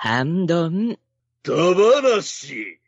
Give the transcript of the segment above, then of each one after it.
半ドン。飛ばなし。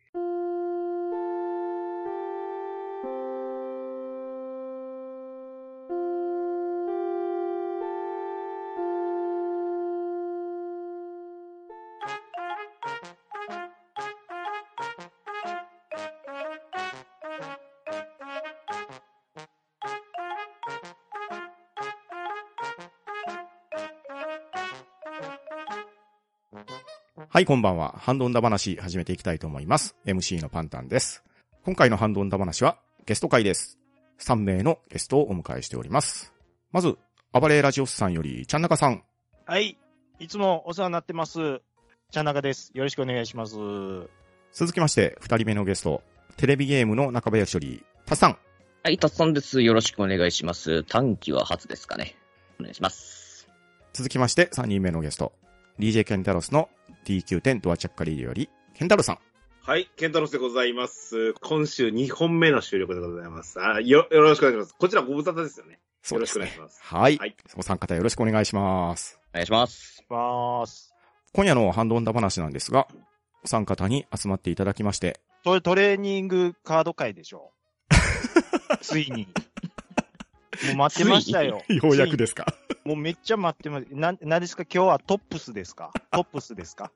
はい、こんばんは。ハンドンダ話始めていきたいと思います。MC のパンタンです。今回のハンドンダ話はゲスト会です。3名のゲストをお迎えしております。まず、暴れラジオスさんより、ちゃんなかさん。はい。いつもお世話になってます。ちゃんなかです。よろしくお願いします。続きまして、2人目のゲスト、テレビゲームの中林より、たっさん。はい、たっさんです。よろしくお願いします。短期は初ですかね。お願いします。続きまして、3人目のゲスト、DJ ケンタロスの DQ10 ドアチャッカリーより、ケンタロウさん。はい、ケンタロスでございます。今週2本目の収録でございます。あよ、よろしくお願いします。こちらご無沙汰ですよね。そうですねよろしくお願いしますはい。はいお三方よろしくお願いします。お願いします。まーす。今夜のハンドンダ話なんですが、お三方に集まっていただきまして、トトレーニングカード会でしょ ついに。もう待ってましたよ。ようやくですか？もうめっちゃ待ってます。な、なんですか？今日はトップスですか？トップスですか？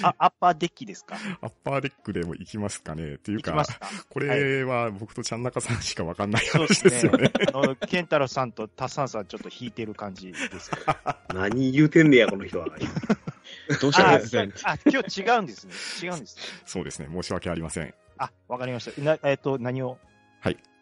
あ、アッパーデッキですか？アッパーデックでも行きますかね？っていうかこれは僕とちゃんなかさんしかわかんない話ですすよね。。あの、ケンタロウさんとタッサンさんちょっと引いてる感じですけど。何言うてんねや、この人は。どうしたあんですか？あ、今日違うんですね。違うんですね。そうですね。申し訳ありません。あ、わかりました。な、えっ、と、何を？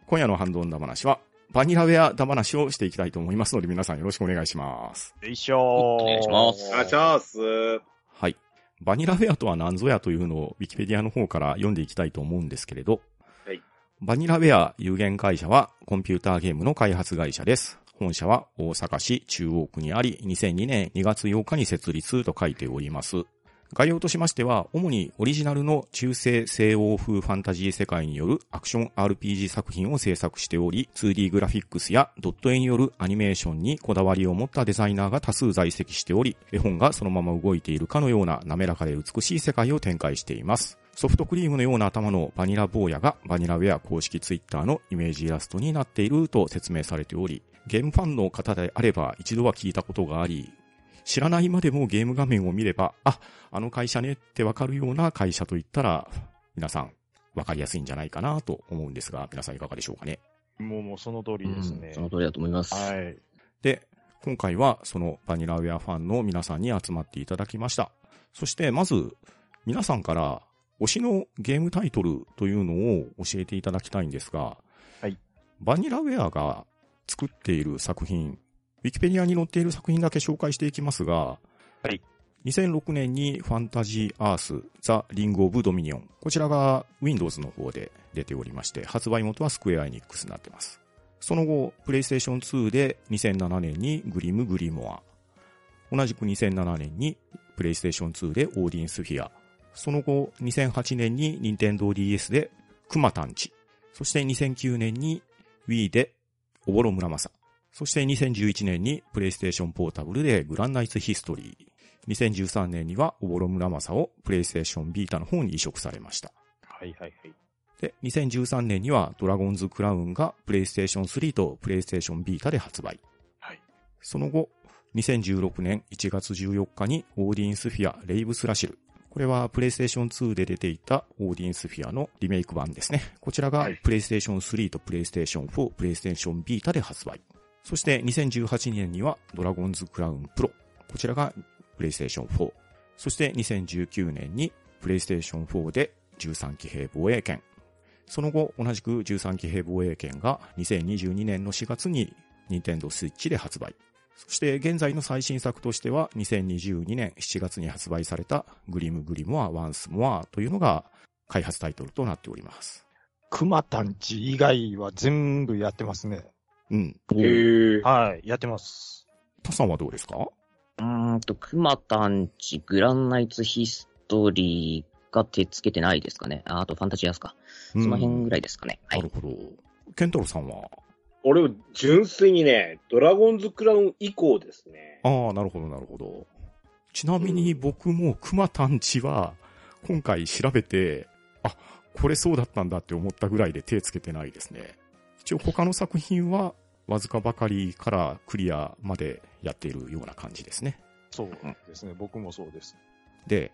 今夜のハンドンダ話は、バニラウェアダ話をしていきたいと思いますので、皆さんよろしくお願いします。よいしょー。お願いしますあ、チャース。はい。バニラウェアとは何ぞやというのを、ウィキペディアの方から読んでいきたいと思うんですけれど、はい。バニラウェア有限会社は、コンピューターゲームの開発会社です。本社は大阪市中央区にあり、2002年2月8日に設立と書いております。概要としましては、主にオリジナルの中世西欧風ファンタジー世界によるアクション RPG 作品を制作しており、2D グラフィックスやドット絵によるアニメーションにこだわりを持ったデザイナーが多数在籍しており、絵本がそのまま動いているかのような滑らかで美しい世界を展開しています。ソフトクリームのような頭のバニラ坊やがバニラウェア公式ツイッターのイメージイラストになっていると説明されており、ゲームファンの方であれば一度は聞いたことがあり、知らないまでもゲーム画面を見れば、あ、あの会社ねってわかるような会社といったら、皆さんわかりやすいんじゃないかなと思うんですが、皆さんいかがでしょうかね。もう、もうその通りですね。その通りだと思います。はい。で、今回はそのバニラウェアファンの皆さんに集まっていただきました。そしてまず、皆さんから推しのゲームタイトルというのを教えていただきたいんですが、はい。バニラウェアが作っている作品、ウィキペディアに載っている作品だけ紹介していきますが、はい。2006年にファンタジーアース、ザ・リング・オブ・ドミニオン。こちらが Windows の方で出ておりまして、発売元はスクエア・エニックスになっています。その後、プレイステーション2で2007年にグリム・グリモア。同じく2007年にプレイステーション2でオーディンスフィア。その後、2008年に任天堂 DS でクマタンチ。そして2009年に Wii でオボロ村正。そして2011年にプレイステーションポータブルでグランナイツヒストリー。2013年にはオボロ村正をプレイステーションビータの方に移植されました。はいはいはい。で、2013年にはドラゴンズクラウンがプレイステーション3とプレイステーションビータで発売。はい。その後、2016年1月14日にオーディンスフィアレイブスラシル。これはプレイステーション2で出ていたオーディンスフィアのリメイク版ですね。こちらがはいプレイステーション3とプレイステーション4、プレイステーションヴィータで発売。そして2018年にはドラゴンズクラウンプロ。こちらがプレイステーション4。そして2019年にプレイステーション4で13騎兵防衛圏。その後、同じく13騎兵防衛圏が2022年の4月に任天堂スイッチで発売。そして現在の最新作としては2022年7月に発売されたグリムグリモアワンスモアというのが開発タイトルとなっております。クマタンチ以外は全部やってますね。うん。へー。はい、やってます。タさんはどうですか？うーんと、クマタンチ、グランナイツヒストリーが手つけてないですかね。ああとファンタジーアスか。その辺ぐらいですかね。は。ないるほど。ケンタロウさんは？俺、純粋にね、ドラゴンズクラウン以降ですね。ああ、なるほど、なるほど。ちなみに僕も熊探知は、今回調べて、あ、これそうだったんだって思ったぐらいで手つけてないですね。一応他の作品は、わずかばかりからクリアまでやっているような感じですね。そうですね。僕もそうです。で、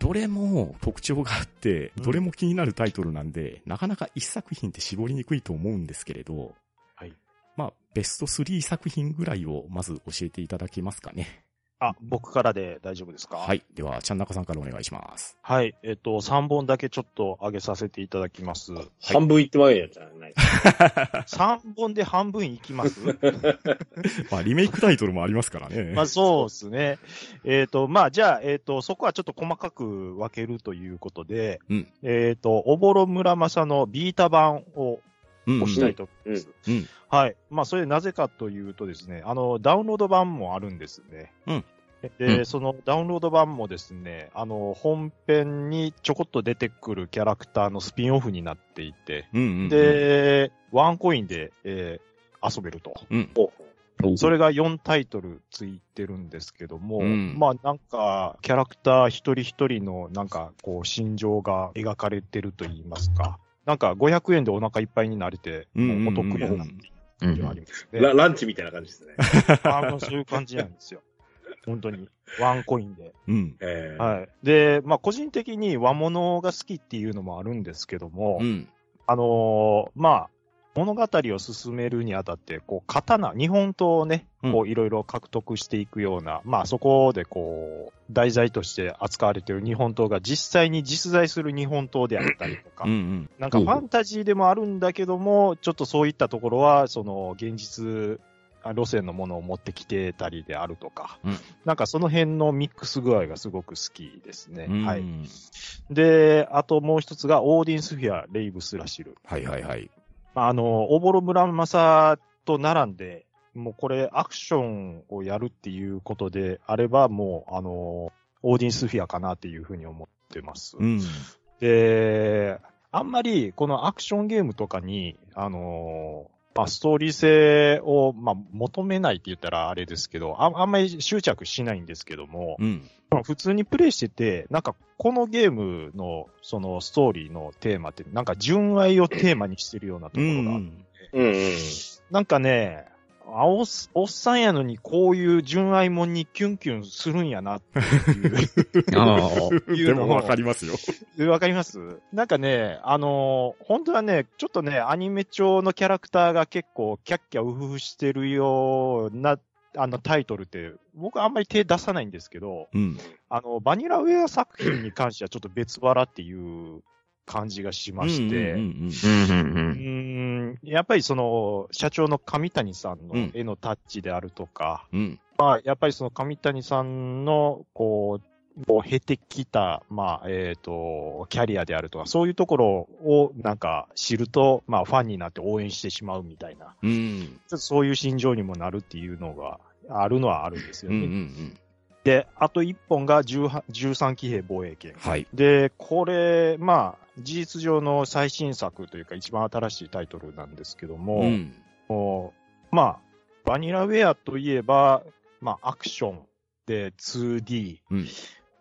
どれも特徴があって、うんどれも気になるタイトルなんで、なかなか一作品って絞りにくいと思うんですけれど、はい。まあ、ベスト3作品ぐらいをまず教えていただけますかね。あ、僕からで大丈夫ですか？はい。では、ちゃんなかさんからお願いします。はい。えっと、3本だけちょっと上げさせていただきます。半分いってまえやじゃない。3本で半分いきます？まあ、リメイクタイトルもありますからね。まあそうですね。えっ、と、まあじゃあ、えっ、と、そこはちょっと細かく分けるということで、うんえっ、と、おぼろ村正のビータ版をうん押したいと思います。うんうんはい。まあそれなぜかというとですね、あの、ダウンロード版もあるんですね。うんで、うんそのダウンロード版もですね、あの、本編にちょこっと出てくるキャラクターのスピンオフになっていて、うんうんうん、で、ワンコインで、えー遊べると。うん。おそれが4タイトルついてるんですけども、うんまあなんか、キャラクター一人一人のなんかこう心情が描かれてると言いますか、なんか500円でお腹いっぱいになれて、もうお得やなっていう感じはありますね。ラランチみたいな感じですね。あのそういう感じなんですよ。本当に。ワンコインで。うん。えーはい。で、まあ個人的に和物が好きっていうのもあるんですけども、うん。あのーまあ、物語を進めるにあたって、こう、刀、日本刀をね、こう、いろいろ獲得していくような、まあ、そこでこう、題材として扱われている日本刀が実際に実在する日本刀であったりとか、うんうん。なんかファンタジーでもあるんだけども、ちょっとそういったところは、その、現実、あ路線のものを持ってきてたりであるとか、うんなんかその辺のミックス具合がすごく好きですね。うんはい。で、あともう一つが、オーディンスフィア、レイブスラシル。はいはいはい。まああの、おぼろ村正と並んで、もうこれアクションをやるっていうことであれば、もう、あの、オーディンスフィアかなっていうふうに思ってます。うん。で、あんまりこのアクションゲームとかに、あの、まあ、ストーリー性を、まあ、求めないって言ったらあれですけど、ああんまり執着しないんですけども、うん。まあ普通にプレイしてて、なんかこのゲームのそのストーリーのテーマって、なんか純愛をテーマにしてるようなところがあって、うんうん。なんかね、あおっおっさんやのにこういう純愛もんにキュンキュンするんやなっていう。ああ。でもわかりますよ。えわかります？なんかね、あのー本当はね、ちょっとね、アニメ調のキャラクターが結構キャッキャウフフしてるような、あのタイトルって、僕あんまり手出さないんですけど、うん。あの、バニラウェア作品に関してはちょっと別腹っていう感じがしまして、うんうんうんうんうーんやっぱりその、社長の上谷さんうんの絵のタッチであるとか、うん。うん。まあ、やっぱりその上谷さんの、こう、こう経てきた、まあ、えっ、と、キャリアであるとか、そういうところをなんか知ると、まあ、ファンになって応援してしまうみたいな、うん。ちょっとそういう心情にもなるっていうのがあるのはあるんですようん。うね。ん。で、あと一本が18 13騎兵防衛権。はい。で、これ、まあ、事実上の最新作というか一番新しいタイトルなんですけども、うん。もうまあ、バニラウェアといえば、まあ、アクションで 2D、うん。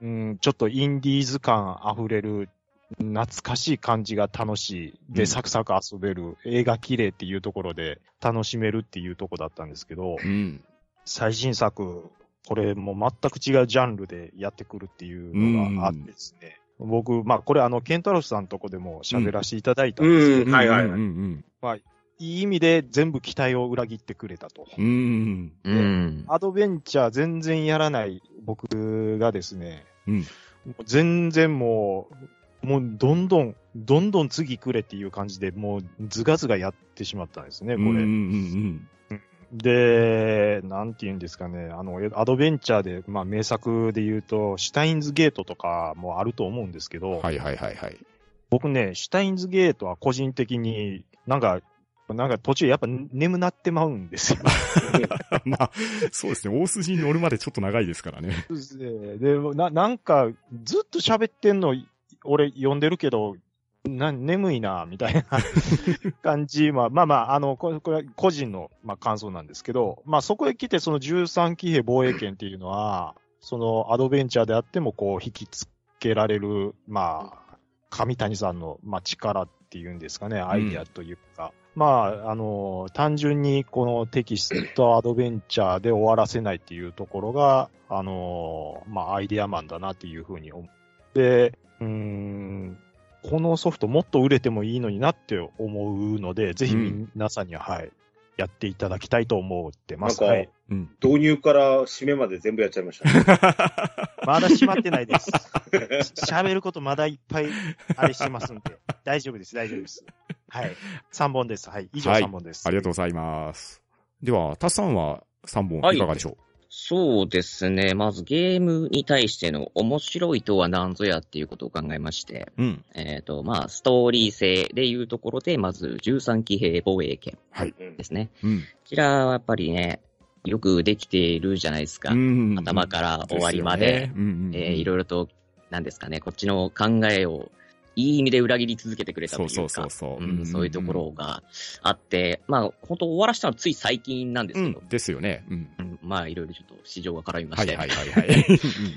うん、ちょっとインディーズ感溢れる、懐かしい感じが楽しい。で、うんサクサク遊べる。映画綺麗っていうところで楽しめるっていうところだったんですけど、うん。最新作、これもう全く違うジャンルでやってくるっていうのがあってですね。僕、まあこれあの、ケンタロスさんのとこでも喋らせていただいたんですけど、うんはいはいはいうん。いい意味で全部期待を裏切ってくれたと。うん。うん。アドベンチャー全然やらない僕がですね、うん。全然もう、もうどんどん、どんどん次くれっていう感じで、もうズガズガやってしまったんですね、これ。うん。うん。で、なんて言うんですかね、あの、アドベンチャーで、まあ名作で言うと、シュタインズゲートとかもあると思うんですけど、はいはいはいはい。僕ね、シュタインズゲートは個人的になんか、なんか途中やっぱ眠なってまうんですよ。まあ、そうですね。大筋に乗るまでちょっと長いですからね。で、でななんか、ずっと喋ってんの、俺読んでるけど、な眠いな、みたいな 感じ。まあまあまあ、あの、これ個人の、まあ、感想なんですけど、まあそこへ来てその13騎兵防衛権っていうのは、そのアドベンチャーであっても、こう、引きつけられる、まあ、上谷さんの、まあ、力っていうんですかね、アイデアというか、うん、まあ、あの、単純にこのテキストアドベンチャーで終わらせないっていうところが、あの、まあ、アイデアマンだなっていうふうに思って、うん、このソフトもっと売れてもいいのになって思うので、ぜひ皆さんには、はい、やっていただきたいと思ってます。なんか、はい、導入から締めまで全部やっちゃいましたね。まだ閉まってないです。喋ることまだいっぱいあれしてますんで、大丈夫です、大丈夫です。はい。3本です。はい。以上3本です。はい、ありがとうございます。では、タスさんは3本いかがでしょう、はいそうですね。まずゲームに対しての面白いとは何ぞやっていうことを考えまして、うん、えっ、ー、と、まあ、ストーリー性でいうところで、まず13騎兵防衛権ですね。はい、うん、こちらはやっぱりね、よくできているじゃないですか。うん、頭から終わりまで、で、ね。えー、いろいろと、なんですかね、こっちの考えをいい意味で裏切り続けてくれたというか、そうそうそうそう、いうところがあって、まあ、本当終わらしたのはつい最近なんですけど。うん、ですよね。うん。まあ、いろいろちょっと市場が絡みまして。はいはいはい、はい。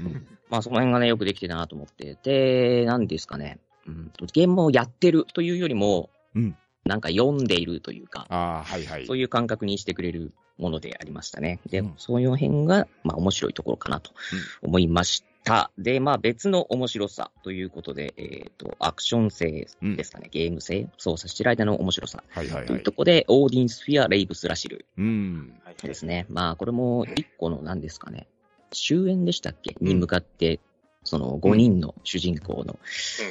まあ、その辺がね、よくできてたなと思って。で、なんですかね。うん、ゲームをやってるというよりも、うん、なんか読んでいるというか、あはいはい、そういう感覚にしてくれるものでありましたね。で、うん、そういう辺が、まあ面白いところかなと思いました。で、まあ別の面白さということで、えっ、ー、と、アクション性ですかね、うん、ゲーム性、操作してる間の面白さ。はいはいはい、というところで、オーディンスフィア・レイブス・ラシル。うん。ですね。まあこれも一個の何ですかね、終焉でしたっけ？に向かって、その5人の主人公の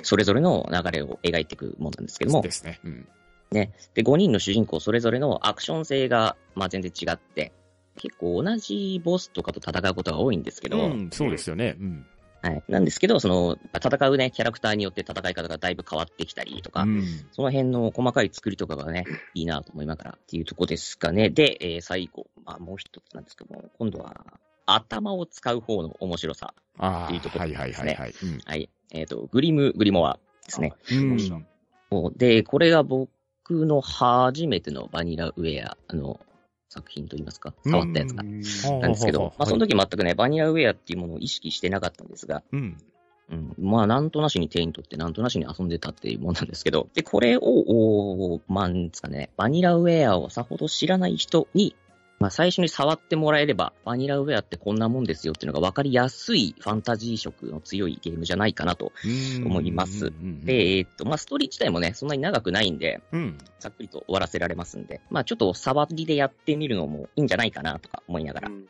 それぞれの流れを描いていくものなんですけども。ですね。うんね。で、5人の主人公それぞれのアクション性が、まあ全然違って、結構同じボスとかと戦うことが多いんですけど、うん、そうですよね。うん。はい。なんですけど、その、戦うね、キャラクターによって戦い方がだいぶ変わってきたりとか、うん、その辺の細かい作りとかがね、いいなと思いながらっていうとこですかね。で、えー、最後、まあもう一つなんですけども、今度は、頭を使う方の面白さっていうところですね。はいはいはいはい。うん、はい。えっ、ー、と、グリム、グリモアですね。うん、で、これが僕の初めてのバニラウェアの作品といいますか、触ったやつが。なんですけど、まあその時全くね、バニラウェアっていうものを意識してなかったんですが、うん。うん、まあ、なんとなしに手に取って、なんとなしに遊んでたっていうもんなんですけど、で、これを、まあ、なんですかね、バニラウェアをさほど知らない人にまあ、最初に触ってもらえれば、バニラウェアってこんなもんですよっていうのが分かりやすいファンタジー色の強いゲームじゃないかなと思います。で、えー、っと、まあ、ストーリー自体もね、そんなに長くないんで、うん、ざっくりと終わらせられますんで、まあ、ちょっと触りでやってみるのもいいんじゃないかなとか思いながら、うん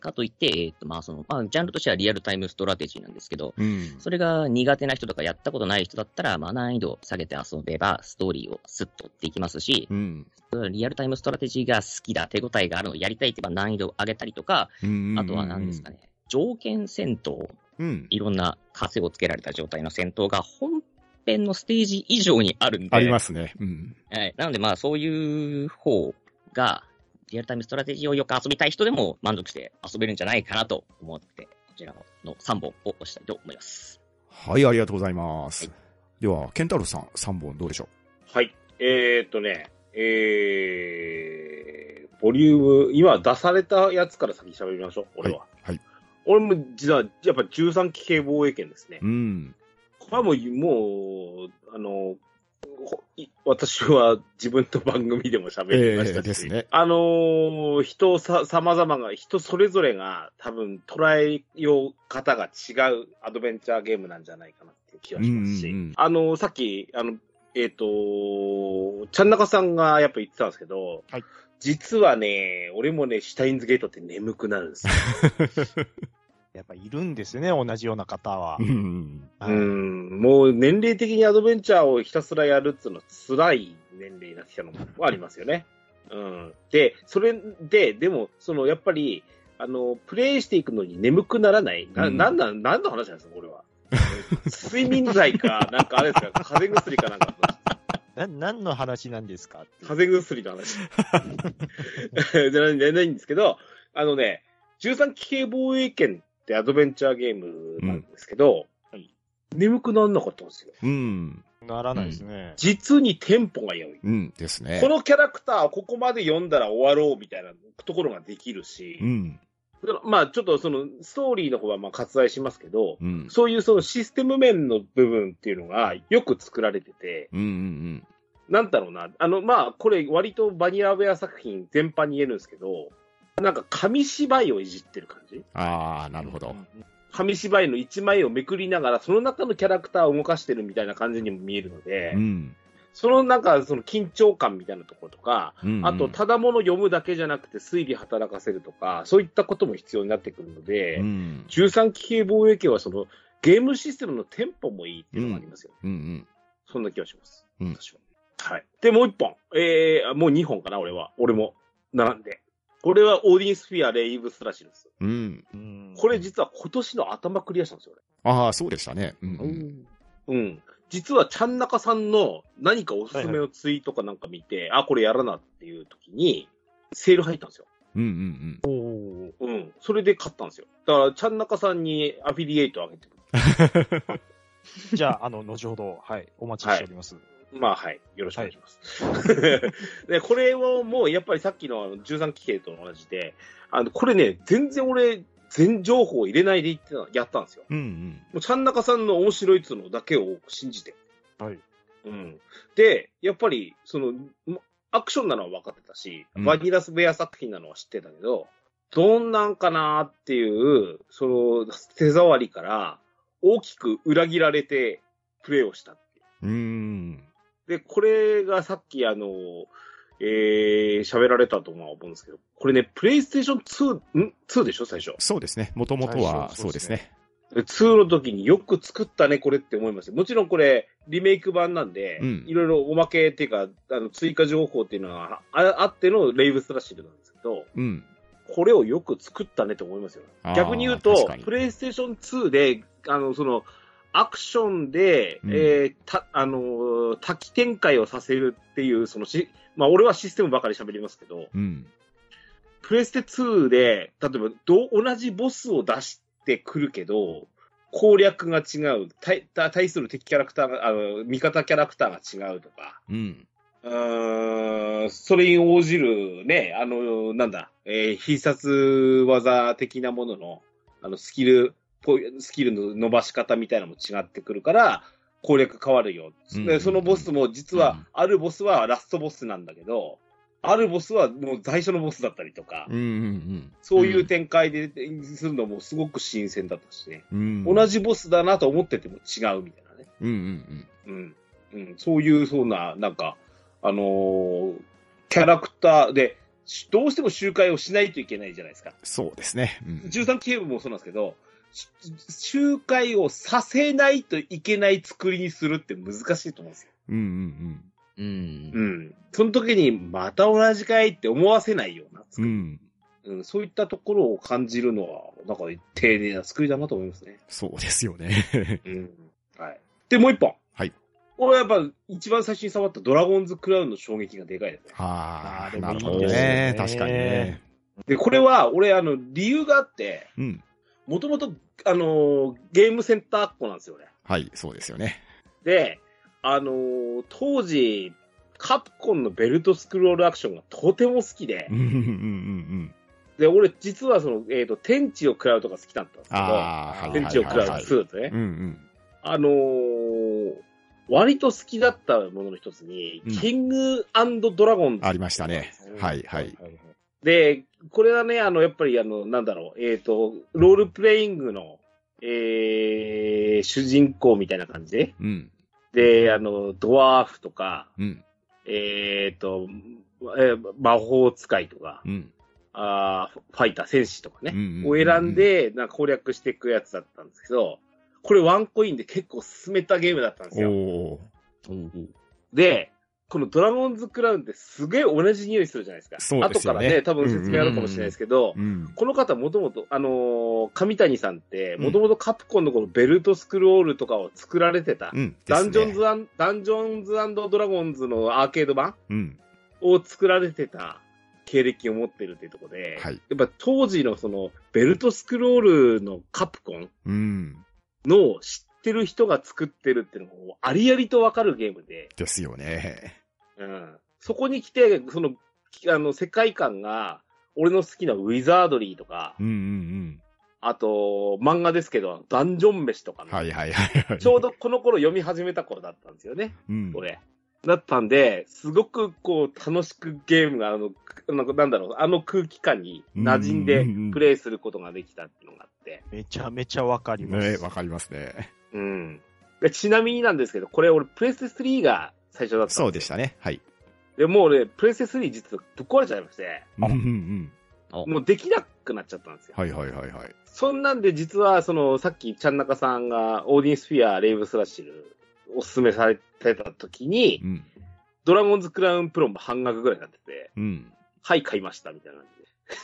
かといって、えっ、と、まあ、その、まあ、ジャンルとしてはリアルタイムストラテジーなんですけど、うん、それが苦手な人とかやったことない人だったら、まあ、難易度を下げて遊べば、ストーリーをスッとできますし、うん、リアルタイムストラテジーが好きだ、手応えがあるのをやりたいって言えば難易度を上げたりとか、あとは何ですかね、条件戦闘、うん、いろんな枷をつけられた状態の戦闘が本編のステージ以上にあるんで。ありますね。うん。はい。なので、まあ、そういう方が、リアルタイムストラテジーをよく遊びたい人でも満足して遊べるんじゃないかなと思って、こちらの3本を押したいと思います。はい、ありがとうございます。はい、では、ケンタロウさん、3本どうでしょう？はい。えー、っとね、えー、ボリューム、今出されたやつから先喋りましょう、俺は。はい。はい、俺も実は、やっぱ13期系防衛権ですね。うん。これはもう、もう、あの、私は自分の番組でも喋りましたし、えー、ですね。あのー、人さ、様々が、人それぞれが多分捉えよう方が違うアドベンチャーゲームなんじゃないかなっていう気がしますし、うんうんうん、あのー、さっき、あの、えっ、ー、と、ちゃんなかさんがやっぱ言ってたんですけど、はい、実はね、俺もね、シュタインズゲートって眠くなるんですよ。やっぱいるんですよね、同じような方は。うん、うん、もう年齢的にアドベンチャーをひたすらやるっていうのは辛い年齢になってきたのもありますよね。うん。で、それで、でも、その、やっぱり、あの、プレイしていくのに眠くならない。な、うん、なんなん、なんの話なんですか、これは。睡眠剤か、なんかあれですか、風邪薬かなんか。な、何の話なんですか？風邪薬の話。じゃないんですけど、あのね、13期系防衛権ってアドベンチャーゲームなんですけど、うん、眠くならなかったんですよ。うん。ならないですね。実にテンポが良い。うんですね。このキャラクターをここまで読んだら終わろうみたいなところができるし、うん。まあちょっとそのストーリーの方はまあ割愛しますけど、うん。そういうそのシステム面の部分っていうのがよく作られてて、うんうんなんだろうな、あのまあこれ割とバニラウェア作品全般に言えるんですけど、なんか紙芝居をいじってる感じ？ああ、なるほど。紙芝居の一枚をめくりながら、その中のキャラクターを動かしてるみたいな感じにも見えるので、うん。そのなんかその緊張感みたいなところとか、うんうんあと、ただもの読むだけじゃなくて推理働かせるとか、そういったことも必要になってくるので、うん。13機系防衛系はそのゲームシステムのテンポもいいっていうのがありますよ。うんうん。そんな気がします。うん私は。はい。で、もう一本。えー、もう二本かな、俺は。俺も。並んで。これはオーディンスフィア、レイブスラシルス。うん。うんこれ実は今年の頭クリアしたんですよ、ああ、そうでしたね。うんう俺。ん。うん。実は、ちゃんなかさんの何かおすすめのツイートかなんか見て、あ、これやらなっていう時に、セール入ったんですよ。うんうんうん。おーうん。それで買ったんですよ。だから、ちゃんなかさんにアフィリエイトあげてる。じゃあ、あの、後ほど、はい、お待ちしております。まあ、はい。よろしくお願いします。で、これをもう、やっぱりさっきのあの13期系と同じで、あの、これね、全然俺、全情報を入れないで言ってた、やったんですよ。うんうん。もう、ちゃんなかさんの面白いっつうのだけを信じて。はい。うん。で、やっぱり、その、まアクションなのは分かってたし、うんバニラスベア作品なのは知ってたけど、どんなんかなっていう、その、手触りから、大きく裏切られて、プレイをしたっていう。うーん。で、これがさっきあの、えー、喋られたと思うんですけど、これね、プレイステーション2、ん ?2 でしょ？最初。そうですね。もともとはそうですね。で2の時によく作ったね、これって思いますよもちろんこれ、リメイク版なんで、うんいろいろおまけっていうか、あの追加情報っていうのはああってのレイブスラッシュなんですけど、うん。これをよく作ったねと思いますよ逆に言うとプレイステーション2で、あの、その、アクションで、うんえーた、あのー、多機展開をさせるっていう、そのし、まあ、俺はシステムばかり喋りますけど、うん。プレステ2で、例えば、ど、同じボスを出してくるけど、攻略が違う、対対対する敵キャラクターが、あの、味方キャラクターが違うとか、うん。うーんそれに応じるね、あの、なんだ、えー必殺技的なものの、あの、スキル、ポイスキルの伸ばし方みたいなのも違ってくるから、攻略変わるよ。うんでそのボスも実はうん、あるボスはラストボスなんだけど、あるボスはもう最初のボスだったりとか、うんうんそういう展開でするのもすごく新鮮だったしね。うん。同じボスだなと思ってても違うみたいなね。うんうんうん。うん。そういう、そうな、なんか、あのーキャラクターで、しどうしても集会をしないといけないじゃないですか。そうですね。うん13警部もそうなんですけど、し集会をさせないといけない作りにするって難しいと思うんですよ。うんうんうんう。ん。その時に、また同じかいって思わせないような作うん。うり。ん。うん、そういったところを感じるのは、なんか丁寧な作りだなと思いますね。そうですよね。うん。はい。で、もう一本。はい。俺はやっぱ一番最初に触ったドラゴンズクラウンの衝撃がでかいですね。ああ、ないるほどね。確かにね。で、これは、俺、あの、理由があって、うん。もともと、あのーゲームセンターっ子なんですよ、俺。はい、そうですよね。で、あのー当時、カプコンのベルトスクロールアクションがとても好きでうん、うんうんうん。で、俺、実はその、えっ、と、天地を食らうとか好きだったんですけど、天地を食らうはい。2とね、うんうん。あのー割と好きだったものの一つに、うんキングドラゴンズありましたね。はいはい。で、これはね、あの、やっぱりあの、なんだろう、えっ、と、ロールプレイングの、えー、主人公みたいな感じ？で、うん。で、あの、ドワーフとか、うん。えっ、と、えー魔法使いとか、うん。あーファイター、戦士とかね、うんうんを選んで、なんか攻略していくやつだったんですけど、これワンコインで結構進めたゲームだったんですよ。で、このドラゴンズクラウンってすげえ同じ匂いするじゃないですか。そうですよね後からね、多分説明あるかもしれないですけど、うん。この方もともと、あのー上谷さんって、うんもともとカプコンのこのベルトスクロールとかを作られてた、うん。ダンジョンズアン、ダンジョンズドラゴンズのアーケード版うん。を作られてた経歴を持ってるっていうところで、はい。やっぱ当時のそのベルトスクロールのカプコンうん。の知ってる人が作ってるっていうのもありありとわかるゲームで、ですよね。うん、そこに来て、その、あの、世界観が俺の好きなウィザードリーとか、うんうんあと、漫画ですけど、ダンジョン飯とかうん。のはいはいはいはい。ちょうどこの頃読み始めた頃だったんですよね、うん。俺。だったんで、すごくこう、楽しくゲームが、あの、なんかなんだろう、あの空気感に馴染んでうんうんうんプレイすることができたっていうのがあって。めちゃめちゃわかります。ねわかりますね。うん。でちなみになんですけど、これ俺、プレステ3が最初だったんですよそうでしたね。はい。で、もう俺、プレステ3実はぶっ壊れちゃいまして、うんうんうん。もうできなくなっちゃったんですよ。はいはいはいはい。そんなんで実は、その、さっき、ちゃんなかさんが、オーディンスフィア、レイブスラッシュル、おすすめされてた時にう、ん。ドラゴンズクラウンプロも半額ぐらいになってて、うん。はい、買いました、みたいな感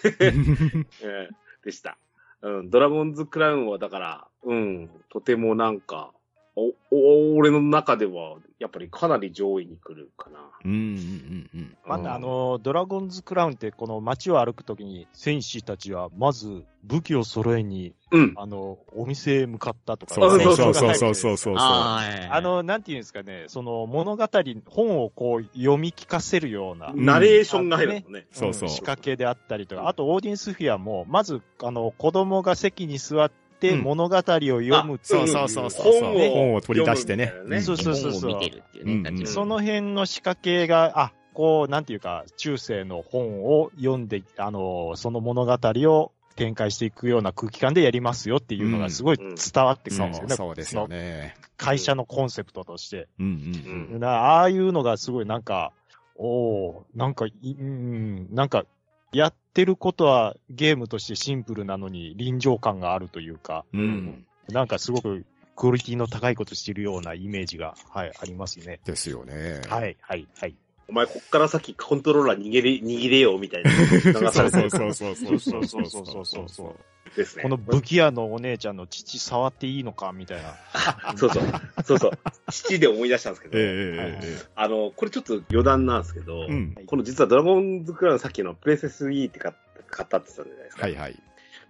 じで。えーでした。うん、ドラゴンズクラウンはだから、うん、とてもなんか、お、お、俺の中では、やっぱりかなり上位に来るかな。うんうんうんうん。またあの、ドラゴンズクラウンってこの街を歩くときに戦士たちはまず武器を揃えに、うん。あの、お店へ向かったとか。そうそうそそううそうそうそうそう。あの、なんていうんですかね、その物語、本をこう読み聞かせるような、んナレーションが入るのね。そうそううん仕掛けであったりとか、あとオーディンスフィアも、まず、あの、子供が席に座ってうん。物語を読むっていう、そうそうそうそう。そう。本を取り出してね。ね。そうそうそうそう。本を見てるっていうね、感じうん。その辺の仕掛けが、あ、こう、なんていうか、中世の本を読んで、あの、その物語を展開していくような空気感でやりますよっていうのがすごい伝わってくるんですよね。そうですよね。会社のコンセプトとして。うんうんうん。なああいうのがすごいなんか、おおなんかい、うん、なんか、やってることはゲームとしてシンプルなのに臨場感があるというか、うん。うん。なんかすごくクオリティの高いことしてるようなイメージが、はい、ありますね。ですよね。はい、はい、はい。お前、こっから先コントローラー逃げれ、握れよ、みたいな。流さそうれてるそうそうそうそうそうそうそうそうそうそうですね。この武器屋のお姉ちゃんの父触っていいのかみたいな。そうそう。そうそう。父で思い出したんですけど、あの、これちょっと余談なんですけど、え。うん。この実はドラゴンズクラウンさっきのプレイステ3って買った買ったって言ったじゃないですか。はいはい。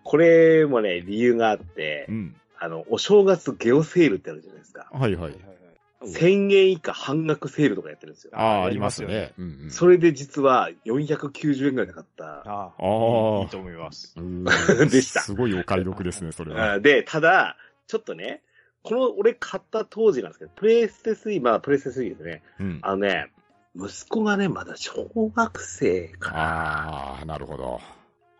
これもね、理由があって、うん。あの、お正月ゲオセールってあるじゃないですか。はいはい。1000円以下半額セールとかやってるんですよ。ああ、ありまますすよね。うんうん。それで実は490円ぐらいで買った。ああいいと思います。うーん でしたすごいお買い得ですね、それは。あで、ただ、ちょっとね、この俺買った当時なんですけど、プレイステ3、まあプレイステ3ですね。うん。あのね、息子がね、まだ小学生かな、ああ、なるほど。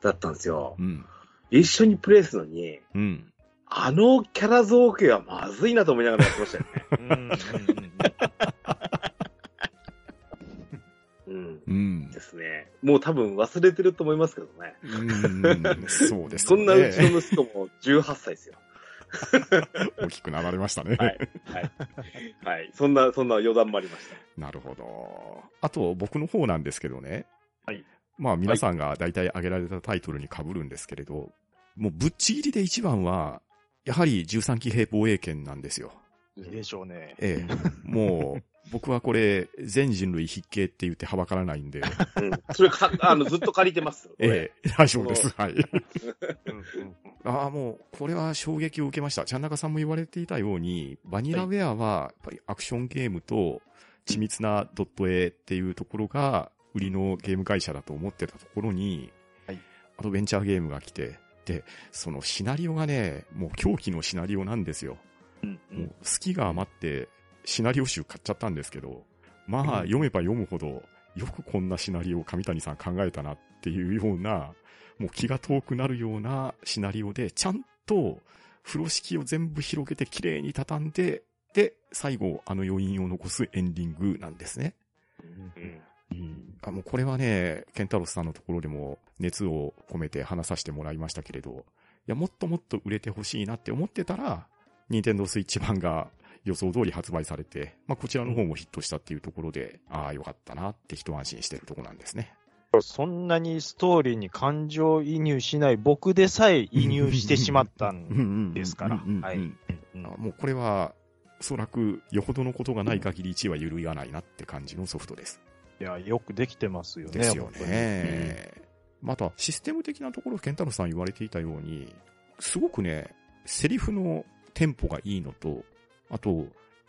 だったんですよ。うん。一緒にプレイするのに、うん。あのキャラ造形はまずいなと思いながらやってましたよね。うんうん。ですね。もう多分忘れてると思いますけどね。うん。そうですね。そんなうちの息子も18歳ですよ。大きくなられましたね。はい。はい。はい。そんな、そんな余談もありました。なるほど。あと、僕の方なんですけどね。はい。まあ、皆さんが大体挙げられたタイトルに被るんですけれど、もうぶっちぎりで一番は、やはり13騎兵防衛権なんですよ。いいでしょうね。ええ。もう、僕はこれ、全人類筆形って言ってはばからないんで、うん。それか、あの、ずっと借りてます。ええ、大丈夫です。はい。ああ、もう、これは衝撃を受けました。ちゃんなかさんも言われていたように、バニラウェアは、やっぱりアクションゲームと、緻密なドット絵っていうところが、売りのゲーム会社だと思ってたところに、はいアドベンチャーゲームが来て、で、そのシナリオがね、もう狂気のシナリオなんですよ。うんうもうん好きが余って、シナリオ集買っちゃったんですけど、まあ、うん読めば読むほど、よくこんなシナリオを上谷さん考えたなっていうような、もう気が遠くなるようなシナリオで、ちゃんと風呂敷を全部広げて綺麗に畳んで、で、最後、あの余韻を残すエンディングなんですね。うん。あもうこれはね、ケンタロスさんのところでも熱を込めて話させてもらいましたけれど、いや、もっともっと売れてほしいなって思ってたら、ニンテンドースイッチ版が予想通り発売されて、まあこちらの方もヒットしたっていうところで、ああ、よかったなって一安心してるところなんですね。そんなにストーリーに感情移入しない僕でさえ移入してしまったんですから。はい。もうこれは、おそらくよほどのことがない限り1は揺るがないなって感じのソフトです。いや、よくできてますよね。ですよね。また、システム的なところ、ケンタロスさん言われていたように、すごくね、セリフのテンポがいいのと、あと、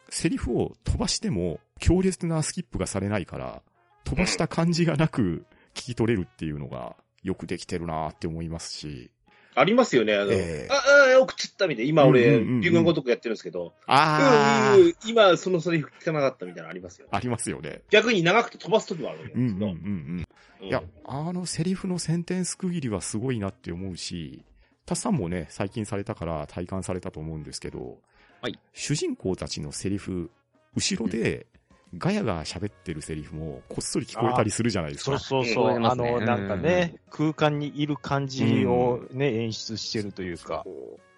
セリフを飛ばしても強烈なスキップがされないから、飛ばした感じがなく聞き取れるっていうのがよくできてるなって思いますし。ありますよね。あの、ええあ、あ、送っちゃったみたいな。今俺、うんうんうんうん竜軍ごとくやってるんですけど、あうんうん今そのセリフ聞かなかったみたいなのありますよね。ありますよね。逆に長くて飛ばすときもあるわけうんうんうんですけど。うん。うんいや、あのセリフのセンテンス区切りはすごいなって思うし、タスさんもね、最近されたから体感されたと思うんですけど、はい主人公たちのセリフ、後ろで、ガヤが喋ってるセリフもこっそり聞こえたりするじゃないですそうか。そうそう。聞こえますねあの、なんかね、空間にいる感じをね、演出してるというか。う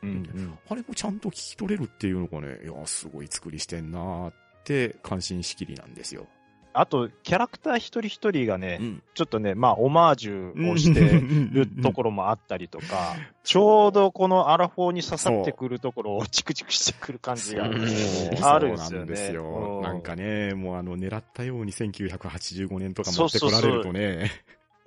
んうんあれもちゃんと聞き取れるっていうのがね、いや、すごい作りしてんなーって感心しきりなんですよ。あと、キャラクター一人一人がね、ん。ちょっとね、まあ、オマージュをしてるところもあったりとか、ちょうどこのアラフォーに刺さってくるところをチクチクしてくる感じがう。んあるんですよね。そうなんですよ。うん。なんかね、もうあの、狙ったように1985年とか持ってこられるとね、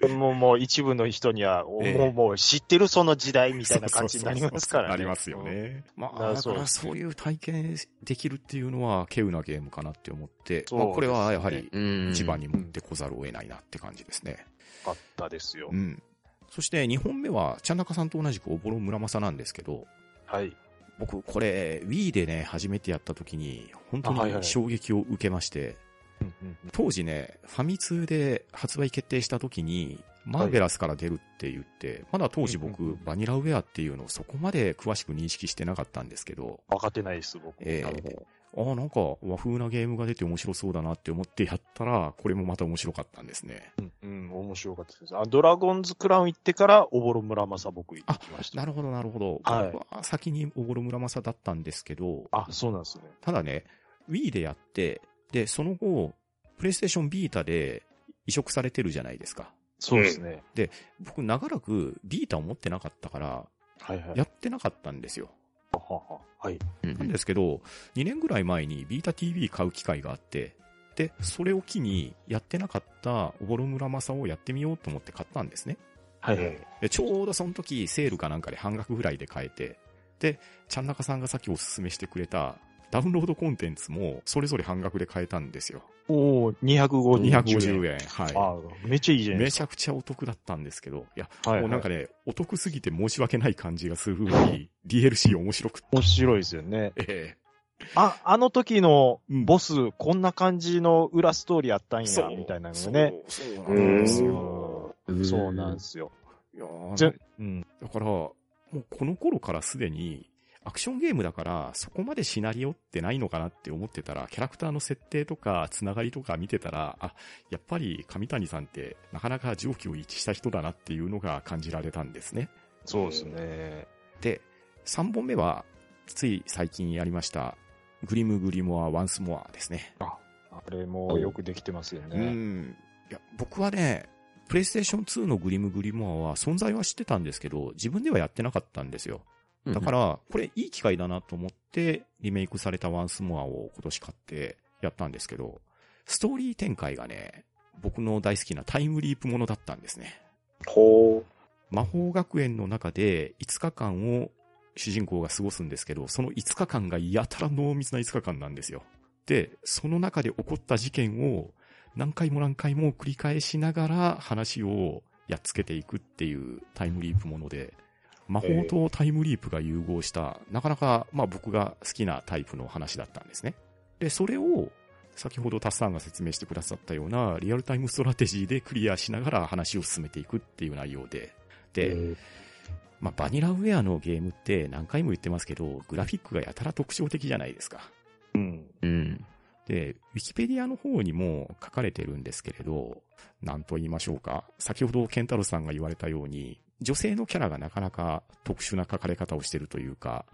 もう、もう一部の人には、ええもう、もう知ってるその時代みたいな感じになりますからね。なりますよね。まあ、だからそういう体験できるっていうのは、稀有なゲームかなって思って、まあ、これはやはりうん。一番に持ってこざるを得ないなって感じですね。よかったですよう。ん。そして2本目は、ちゃんなかさんと同じくおぼろ村正なんですけど、はい。僕これ Wii でね、初めてやった時に、本当に衝撃を受けまして、当時ね、ファミ通で発売決定した時に、マーベラスから出るって言って、まだ当時僕、バニラウェアっていうのをそこまで詳しく認識してなかったんですけど、分かってないです、僕。えなるほど。ああ、なんか和風なゲームが出て面白そうだなって思ってやったら、これもまた面白かったんですね。うん、うん、面白かったです。あ、ドラゴンズクラウン行ってから、おぼろ村正僕行ってきました。なるほど、なるほど。はい僕は先におごろ村正だったんですけど、あ、そうなんですね。ただね、Wii でやって、で、その後、プレイステーションビータで移植されてるじゃないですか。そうですね。僕、長らくビータを持ってなかったから、はいはい。やってなかったんですよ。ははははい。うんなんですけど、2年ぐらい前にビータ TV 買う機会があって、で、それを機にやってなかったおぼろ村正をやってみようと思って買ったんですね。はいはい。で、ちょうどその時セールかなんかで半額ぐらいで買えて、で、ちゃんなかさんがさっきおすすめしてくれたダウンロードコンテンツもそれぞれ半額で買えたんですよ。おー、250円。250円。はあめっちゃいいじゃい。ないですか。めちゃくちゃお得だったんですけど、いや、はいはいもうなんかね、お得すぎて申し訳ない感じがするぐらい DLC 面白くて、面白いですよね。えあ、あの時のうんボス、こんな感じの裏ストーリーあったんえや、みたいなのがね。そうそうなんですよ。うんそうなんですよ。いやーじゃ、うん。だから、もうこの頃からすでに、アクションゲームだから、そこまでシナリオってないのかなって思ってたら、キャラクターの設定とか、つながりとか見てたら、あ、やっぱり上谷さんって、なかなか上気を一致した人だなっていうのが感じられたんですね。そうですね。で、3本目は、つい最近やりました、グリムグリモアワンスモアですね。あれもよくできてますようね。ん。いや、僕はね、プレイステーション2のグリムグリモアは存在は知ってたんですけど、自分ではやってなかったんですよ。だから、これいい機会だなと思って、リメイクされたワンスモアを今年買ってやったんですけど、ストーリー展開がね、僕の大好きなタイムリープものだったんですね。ほ魔法学園の中で5日間を主人公が過ごすんですけど、その5日間がやたら濃密な5日間なんですよ。で、その中で起こった事件を何回も何回も繰り返しながら話をやっつけていくっていうタイムリープもので、魔法とタイムリープが融合した、なかなか、まあ僕が好きなタイプの話だったんですね。で、それを、先ほどタッサンが説明してくださったようなリアルタイムストラテジーでクリアしながら話を進めていくっていう内容で、で、まあ、バニラウェアのゲームって何回も言ってますけど、グラフィックがやたら特徴的じゃないですか。うん。うん。で、ウィキペディアの方にも書かれてるんですけれど、なんと言いましょうか。先ほどケンタロウさんが言われたように、女性のキャラがなかなか特殊な書かれ方をしてるというか、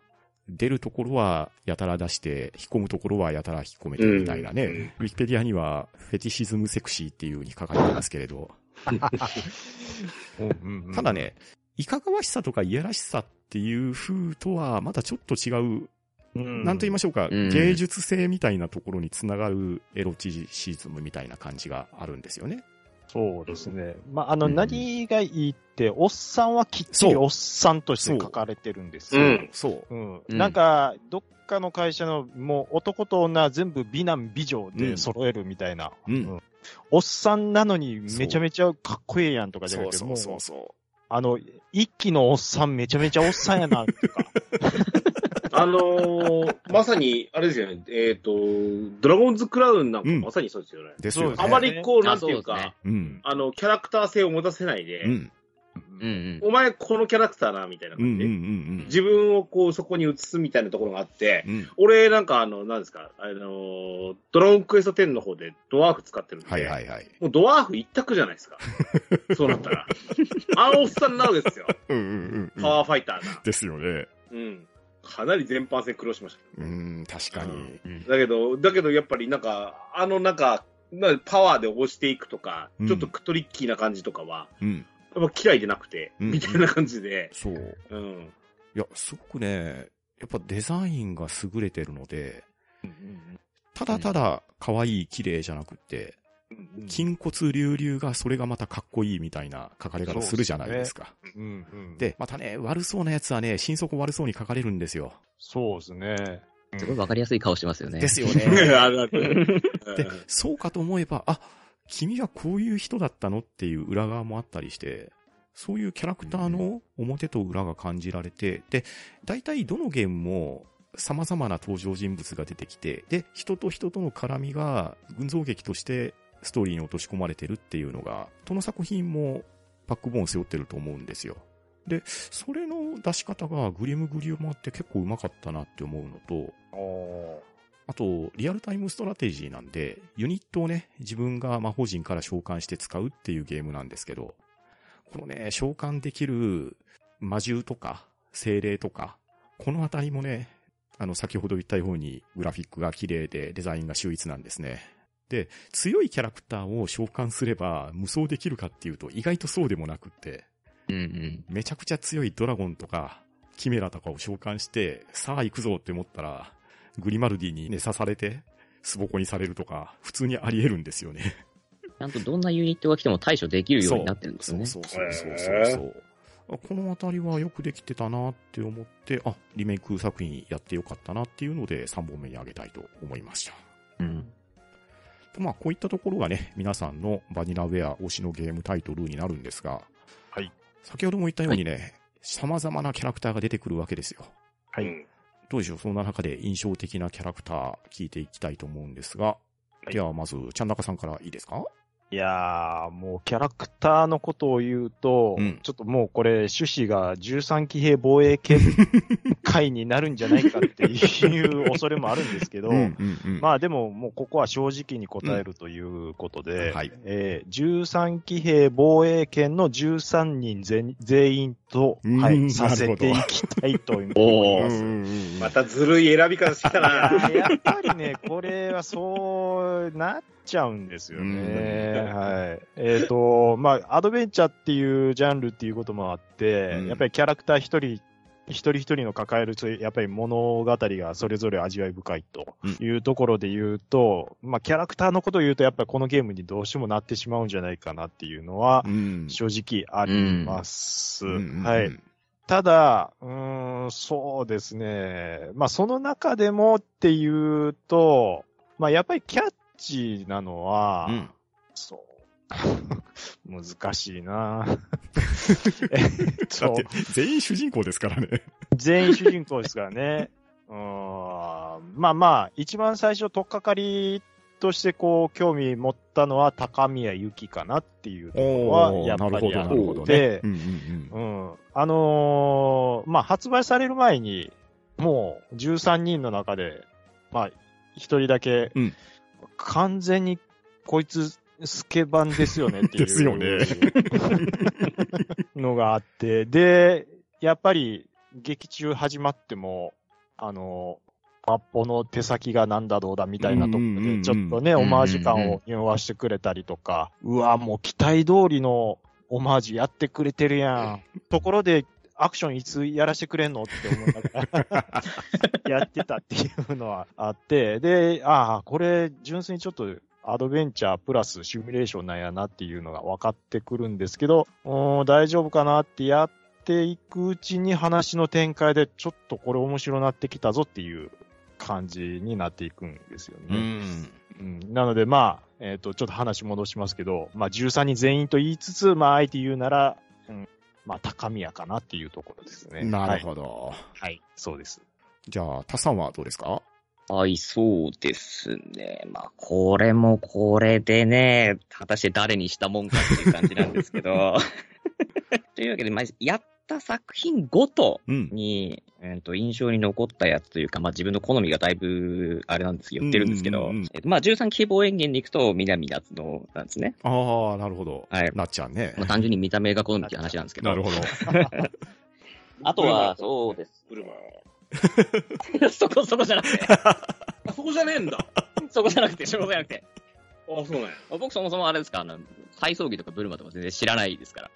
出るところはやたら出して、引っ込むところはやたら引っ込めてみたいなね。うんウィキペディアにはフェティシズムセクシーっていう風に書かれてますけれど、ただ、ね、いかがわしさとかいやらしさっていう風とはまたちょっと違ううん。なんと言いましょうか、うん。芸術性みたいなところにつながるエロチシズムみたいな感じがあるんですよね。そうですね。まあ、あの、うん何がいいって、おっさんはきっちりそうおっさんとして書かれてるんですよ。うん。そう。うんうんなんか、どっかの会社の、もう男と女全部美男美女で揃えるみたいな。うんうんおっさんなのにめちゃめちゃかっこええやんとかじゃなくて、もう、そあの、一期のおっさんめちゃめちゃおっさんやな、とか。あのー、まさに、あれですよね、えっ、と、ドラゴンズクラウンなんかうんまさにそうですよね。ですよね。あまりこう、なんていうか、うん。あの、キャラクター性を持たせないで、うん。うんうん。お前このキャラクターな、みたいなうんうん感じで、うん自分をこう、そこに移すみたいなところがあって、うん。うん。俺なんかあの、なんですか、あのードラゴンクエスト10の方でドワーフ使ってるんで、はいはいはい。もうドワーフ一択じゃないですか。そうなったら。あのおっさんなわけですよ。うんうんうんパワーファイターが。ですよね。うん。かなり全般戦苦労しました。うん、確かに。うんだけど、だけどやっぱりなんか、あのなんか、なパワーで押していくとか、うんちょっとトリッキーな感じとかは、うん。やっぱ嫌いでなくて、うんみたいな感じで、そう。うん。いや、すごくね、やっぱデザインが優れてるので、ただただ可愛い綺麗じゃなくて、筋骨隆々がそれがまたかっこいいみたいな書かれ方するじゃないですか。うんうん。で、またね、悪そうなやつはね、心底悪そうに書かれるんですよ。そうですね。すごいわかりやすい顔してますよね。ですよあね。で、そうかと思えば、あ、君はこういう人だったのっていう裏側もあったりして、そういうキャラクターの表と裏が感じられて、で、大体どのゲームも様々な登場人物が出てきて、で、人と人との絡みが群像劇としてストーリーに落とし込まれてるっていうのが、どの作品もバックボーン背負ってると思うんですよ。で、それの出し方がグリムグリムあって結構うまかったなって思うのと、あと、リアルタイムストラテジーなんで、ユニットをね、自分が魔法陣から召喚して使うっていうゲームなんですけど、このね、召喚できる魔獣とか、精霊とか、このあたりもね、あの、先ほど言ったように、グラフィックが綺麗で、デザインが秀逸なんですね。で、強いキャラクターを召喚すれば無双できるかっていうと、意外とそうでもなくって、うんうん。めちゃくちゃ強いドラゴンとか、キメラとかを召喚して、さあ行くぞって思ったら、グリマルディにね、刺されて、スボコにされるとか、普通にあり得るんですよね。ちゃんとどんなユニットが来ても対処できるようになってるんですよね。そうそうそうそうそうあこのあたりはよくできてたなって思って、あ、リメイク作品やってよかったなっていうので3本目にあげたいと思いました。うん。まあ、こういったところがね、皆さんのバニラウェア推しのゲームタイトルになるんですが、はい。先ほども言ったようにね、様々なキャラクターが出てくるわけですよ。はい。うんどうでしょう？そんな中で印象的なキャラクター聞いていきたいと思うんですが、いではまず、ちゃんなかさんからいいですか？いやー、もうキャラクターのことを言うと、うん。ちょっともうこれ趣旨が13騎兵防衛圏会になるんじゃないかっていう恐れもあるんですけど、うんうんまあでももうここは正直に答えるということで、はい。えー13騎兵防衛権の13人全全員と、うん。はい、なるほど。させていきたいと思いおー。ます。またずるい選び方してきたな。ーやっぱりね、これはそうなっちゃうんですよね。うんはい。えっ、と、まあ、アドベンチャーっていうジャンルっていうこともあって、うんやっぱりキャラクター一人、一人一人の抱える、やっぱり物語がそれぞれ味わい深いというところで言うと、まあ、キャラクターのことを言うと、やっぱりこのゲームにどうしてもなってしまうんじゃないかなっていうのはう、ん正直あります。うんはい。。ただ、うーん、そうですね。まあ、その中でもっていうと、まあ、やっぱりキャッチなのは、うんそう。難しいな えっ全員主人公ですからね。全員主人公ですからね。うーんまあまあ、一番最初、とっかかりとしてこう、興味持ったのは高宮由紀かなっていうところは、やっぱりあって、ね。うんうん。あのーまあ、発売される前に、もう13人の中で、まあ、一人だけ、うん完全にこいつ、スケバンですよねっていう。ですよね のがあって、で、やっぱり、劇中始まっても、あのマッポの手先がなんだどうだみたいなとこで、ちょっとね、オマージュ感を匂わしてくれたりとか、うわ、もう期待通りのオマージュやってくれてるやん。ところで、アクションいつやらしてくれんのって思いながら やってたっていうのはあって、で、ああ、これ純粋にちょっとアドベンチャープラスシミュレーションなんやなっていうのが分かってくるんですけど、うーん大丈夫かなってやっていくうちに話の展開でちょっとこれ面白なってきたぞっていう感じになっていくんですようね。ん。うんなので、まあ、えっ、と、ちょっと話戻しますけど、まあ、13人全員と言いつつ、まあ、あえて言うなら、うん、まあ、高宮かなっていうところですね。なるほど。はい。はい、そうです。じゃあ、タさんはどうですか？はい、そうですね。まあ、これもこれでね、果たして誰にしたもんかっていう感じなんですけど。というわけで、まあ、やった作品ごとうん。に、えー、と印象に残ったやつというか、まあ、自分の好みがだいぶ、あれなんですよ、言ってるんですけど、うんうんうんえっとまあ、13希望演言でいくと、南夏のなんですね。ああ、なるほど。はいなっちゃんねまあ、。単純に見た目が好みって話なんですけど。なるほど。あとは、そうです。ブルマ そこ、そこじゃなくて、あそこじゃねえんだ。そこじゃなくて、そこじゃなくて。あ、そうなんや。僕そもそもあれですか、あの、体操着とかブルマとか全然知らないですから。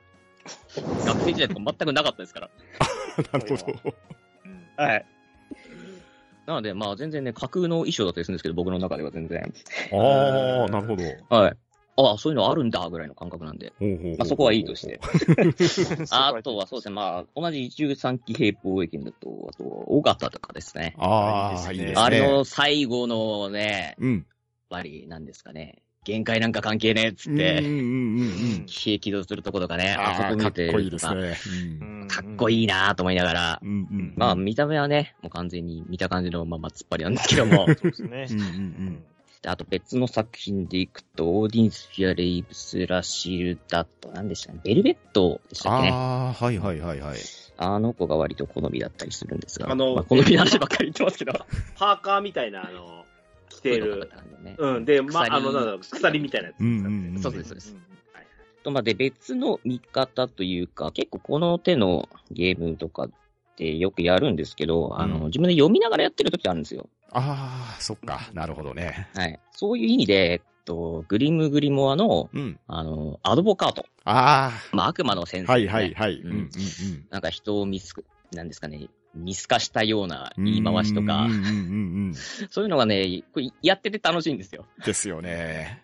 学生時代とか全くなかったですから。なるほど。はい。なので、まあ全然ね、架空の衣装だったりするんですけど、僕の中では全然。ああ、なるほど。はい。ああ、そういうのあるんだ、ぐらいの感覚なんで。まあそこはいいとして。あ あとはそうですね、まあ、同じ13期平方英検だと、あと、尾形とかですね。ああ、いいいですすね。あれの最後のね、うん。ぱり、なんですかね、限界なんか関係ねえっつって、うんうん。気起動するとことかね、あそこ見かってこいいですかね。かっこいいなと思いながら、うん。うんうん。まあ見た目はね、もう完全に見た感じのまま突っ張りなんですけども、そうですねう。んうんうん。であと別の作品でいくと、オーディンスフィア・レイブス・ラシルダと、何でしたね、ベルベットでしたっけね？ああ、はいはいはいはい。あの子が割と好みだったりするんですが、あのまあ、好みの話ばっかり言ってますけど、パーカーみたいな、あの、着てる。うん。で、まあ、鎖あの、なんだろう、鎖みたいなやつ。うんうんうんそうです、そうです。はいと、まあ、で、別の見方というか、結構この手のゲームとかってよくやるんですけど、あの、うん自分で読みながらやってる時あるんですよ。ああ、そっか。なるほどね。はい。そういう意味で、えっと、グリムグリモアの、うん。あの、アドボカート。あまあ、悪魔の先生、あ、はいはいはい。ううんんうんうん。なんか人を見す、なんですかね、見透かしたような言い回しとか。そういうのがね、やってて楽しいんですよ。ですよね。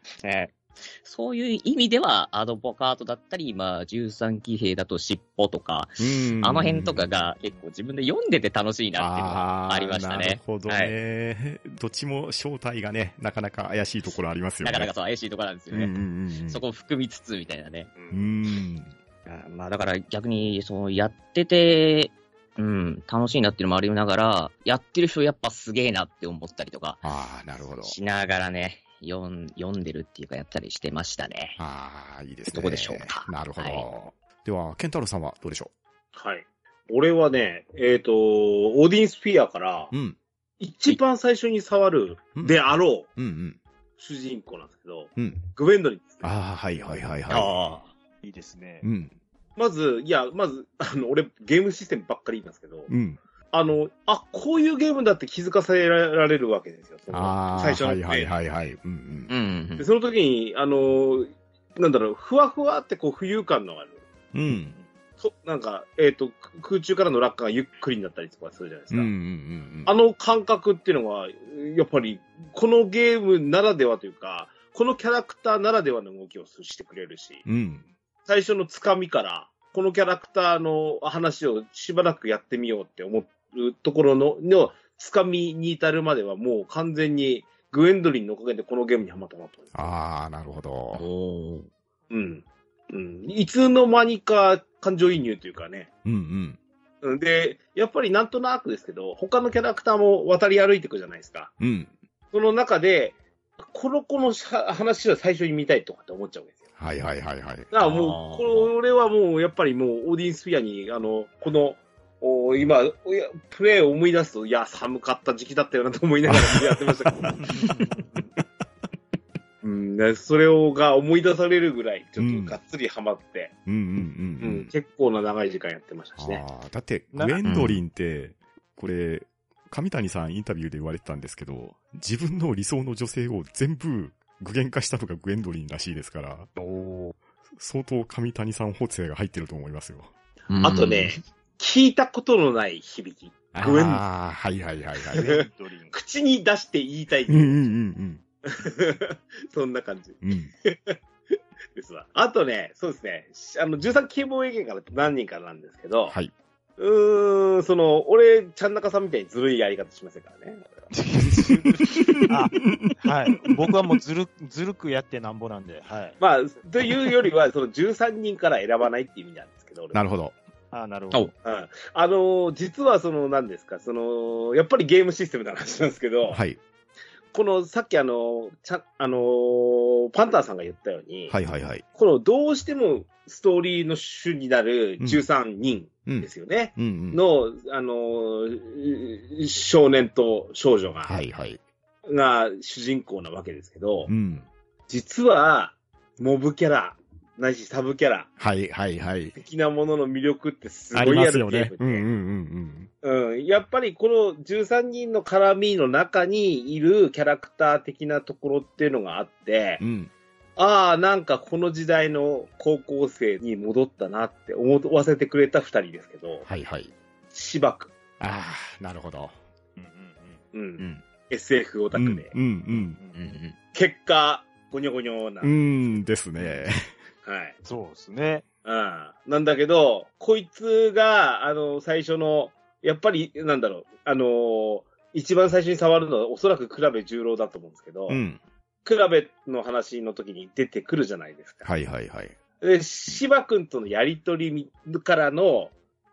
そういう意味では、アドボカートだったり、まあ、13騎兵だと尻尾とか、うんあの辺とかが結構自分で読んでて楽しいなっていうのがありましたあーなるね。ほどね。どっちも正体がね、なかなか怪しいところありますよね。なかなかそう怪しいところなんですよね。そこを含みつつみたいなね。ううんまあだから逆に、そのやってて、うん、楽しいなっていうのもありながら、やってる人やっぱすげえなって思ったりとか、ああ、なるほど。しながらね、読ん読んでるっていうかやったりしてましたね。ああ、いいですね。どこでしょうかなるほど。はでは、ケンタロウさんはどうでしょはい。俺はね、えっ、と、オーディンスフィアからう、うん。一番最初に触るうんであろううんうん。主人公なんですけど、うん。グウェンドリンですね、ああ、はいはいはいはああ。いいですねい。う。ん。まず、いや、まず、あの、俺、ゲームシステムばっかり言いますけど、うん。あの、あ、こういうゲームだって気づかせられるわけですよ。その最初の、はいはいはいはい。うんうんうんで。その時に、あの、なんだろう、ふわふわってこう浮遊感のある、うん。なんか、えっ、と、空中からの落下がゆっくりになったりとかするじゃないですか。うんうんうん。あの感覚っていうのは、やっぱり、このゲームならではというか、このキャラクターならではの動きをしてくれるし、うん。最初のつかみから、このキャラクターの話をしばらくやってみようって思うところの、の、つかみに至るまではもう完全にグエンドリンのおかげでこのゲームにハマったなと。ああ、なるほど。うん。うん。いつの間にか感情移入というかね。うんうん。うんで、やっぱりなんとなくですけど、他のキャラクターも渡り歩いていくじゃないですか。うん。その中で、この子の話は最初に見たいとかって思っちゃうわけですよ。はいはいはいはい。だからもう、これはもう、やっぱりもう、オーディンスフィアに、あの、この、お今、プレイを思い出すと、いや、寒かった時期だったよなと思いながらやってましたけど、うん、でそれをが思い出されるぐらい、ちょっとがっつりハマって、うんうんうんうんうん。結構な長い時間やってましたしね。ああ、だって、グエンドリンって、これ、上谷さんインタビューで言われてたんですけど、自分の理想の女性を全部具現化したのがグエンドリンらしいですから、お相当上谷さん補正が入ってると思いますよ。うんあとね、聞いたことのない響き。グエンああ、はいはいはいはい。グエンドリン。口に出して言いたいうんういう、ん そんな感じうんうん。ですわ。あとね、そうですね、あの、13希望営業から何人かなんですけど、はい。うーん、その、俺、ちゃん中さんみたいにずるいやり方しませんからね。あ、はい。僕はもうずる、ずるくやってなんぼなんで、はい。まあ、というよりは、その13人から選ばないっていう意味なんですけど、俺なるほど。あなるほど。うん。あのー実はその、何ですか、その、やっぱりゲームシステムの話なんですけど、はい。この、さっきあの、ちゃ、あのーパンターさんが言ったように、はいはいはい。この、どうしてもストーリーの主になる13人うんで。すよね。うんうん。の、あのー少年と少女が、はいはい。が主人公なわけですけど、うん。実は、モブキャラ、ないしサブキャラはいはいはい。的なものの魅力ってすあごいあるゲーム。で、ねうんうんうんうん、やっぱりこの13人の絡みの中にいるキャラクター的なところっていうのがあってうん。う、ん。ああ、なんかこの時代の高校生に戻ったなって思わせてくれた二人ですけど、はいはい。芝くああ、なるほど。うんうんん、うん、うん。SF オタうんクで、うんうん。うんうん。結果、ゴニョゴニョな、うーんですね。はい。そうですね。うん。なんだけど、こいつが、あの、最初の、やっぱり、なんだろう、あの一番最初に触るのはおそらく倉部十郎だと思うんですけど、うん。倉部の話の時に出てくるじゃないですか。はいはいはい。で、芝くんとのやりとりからの、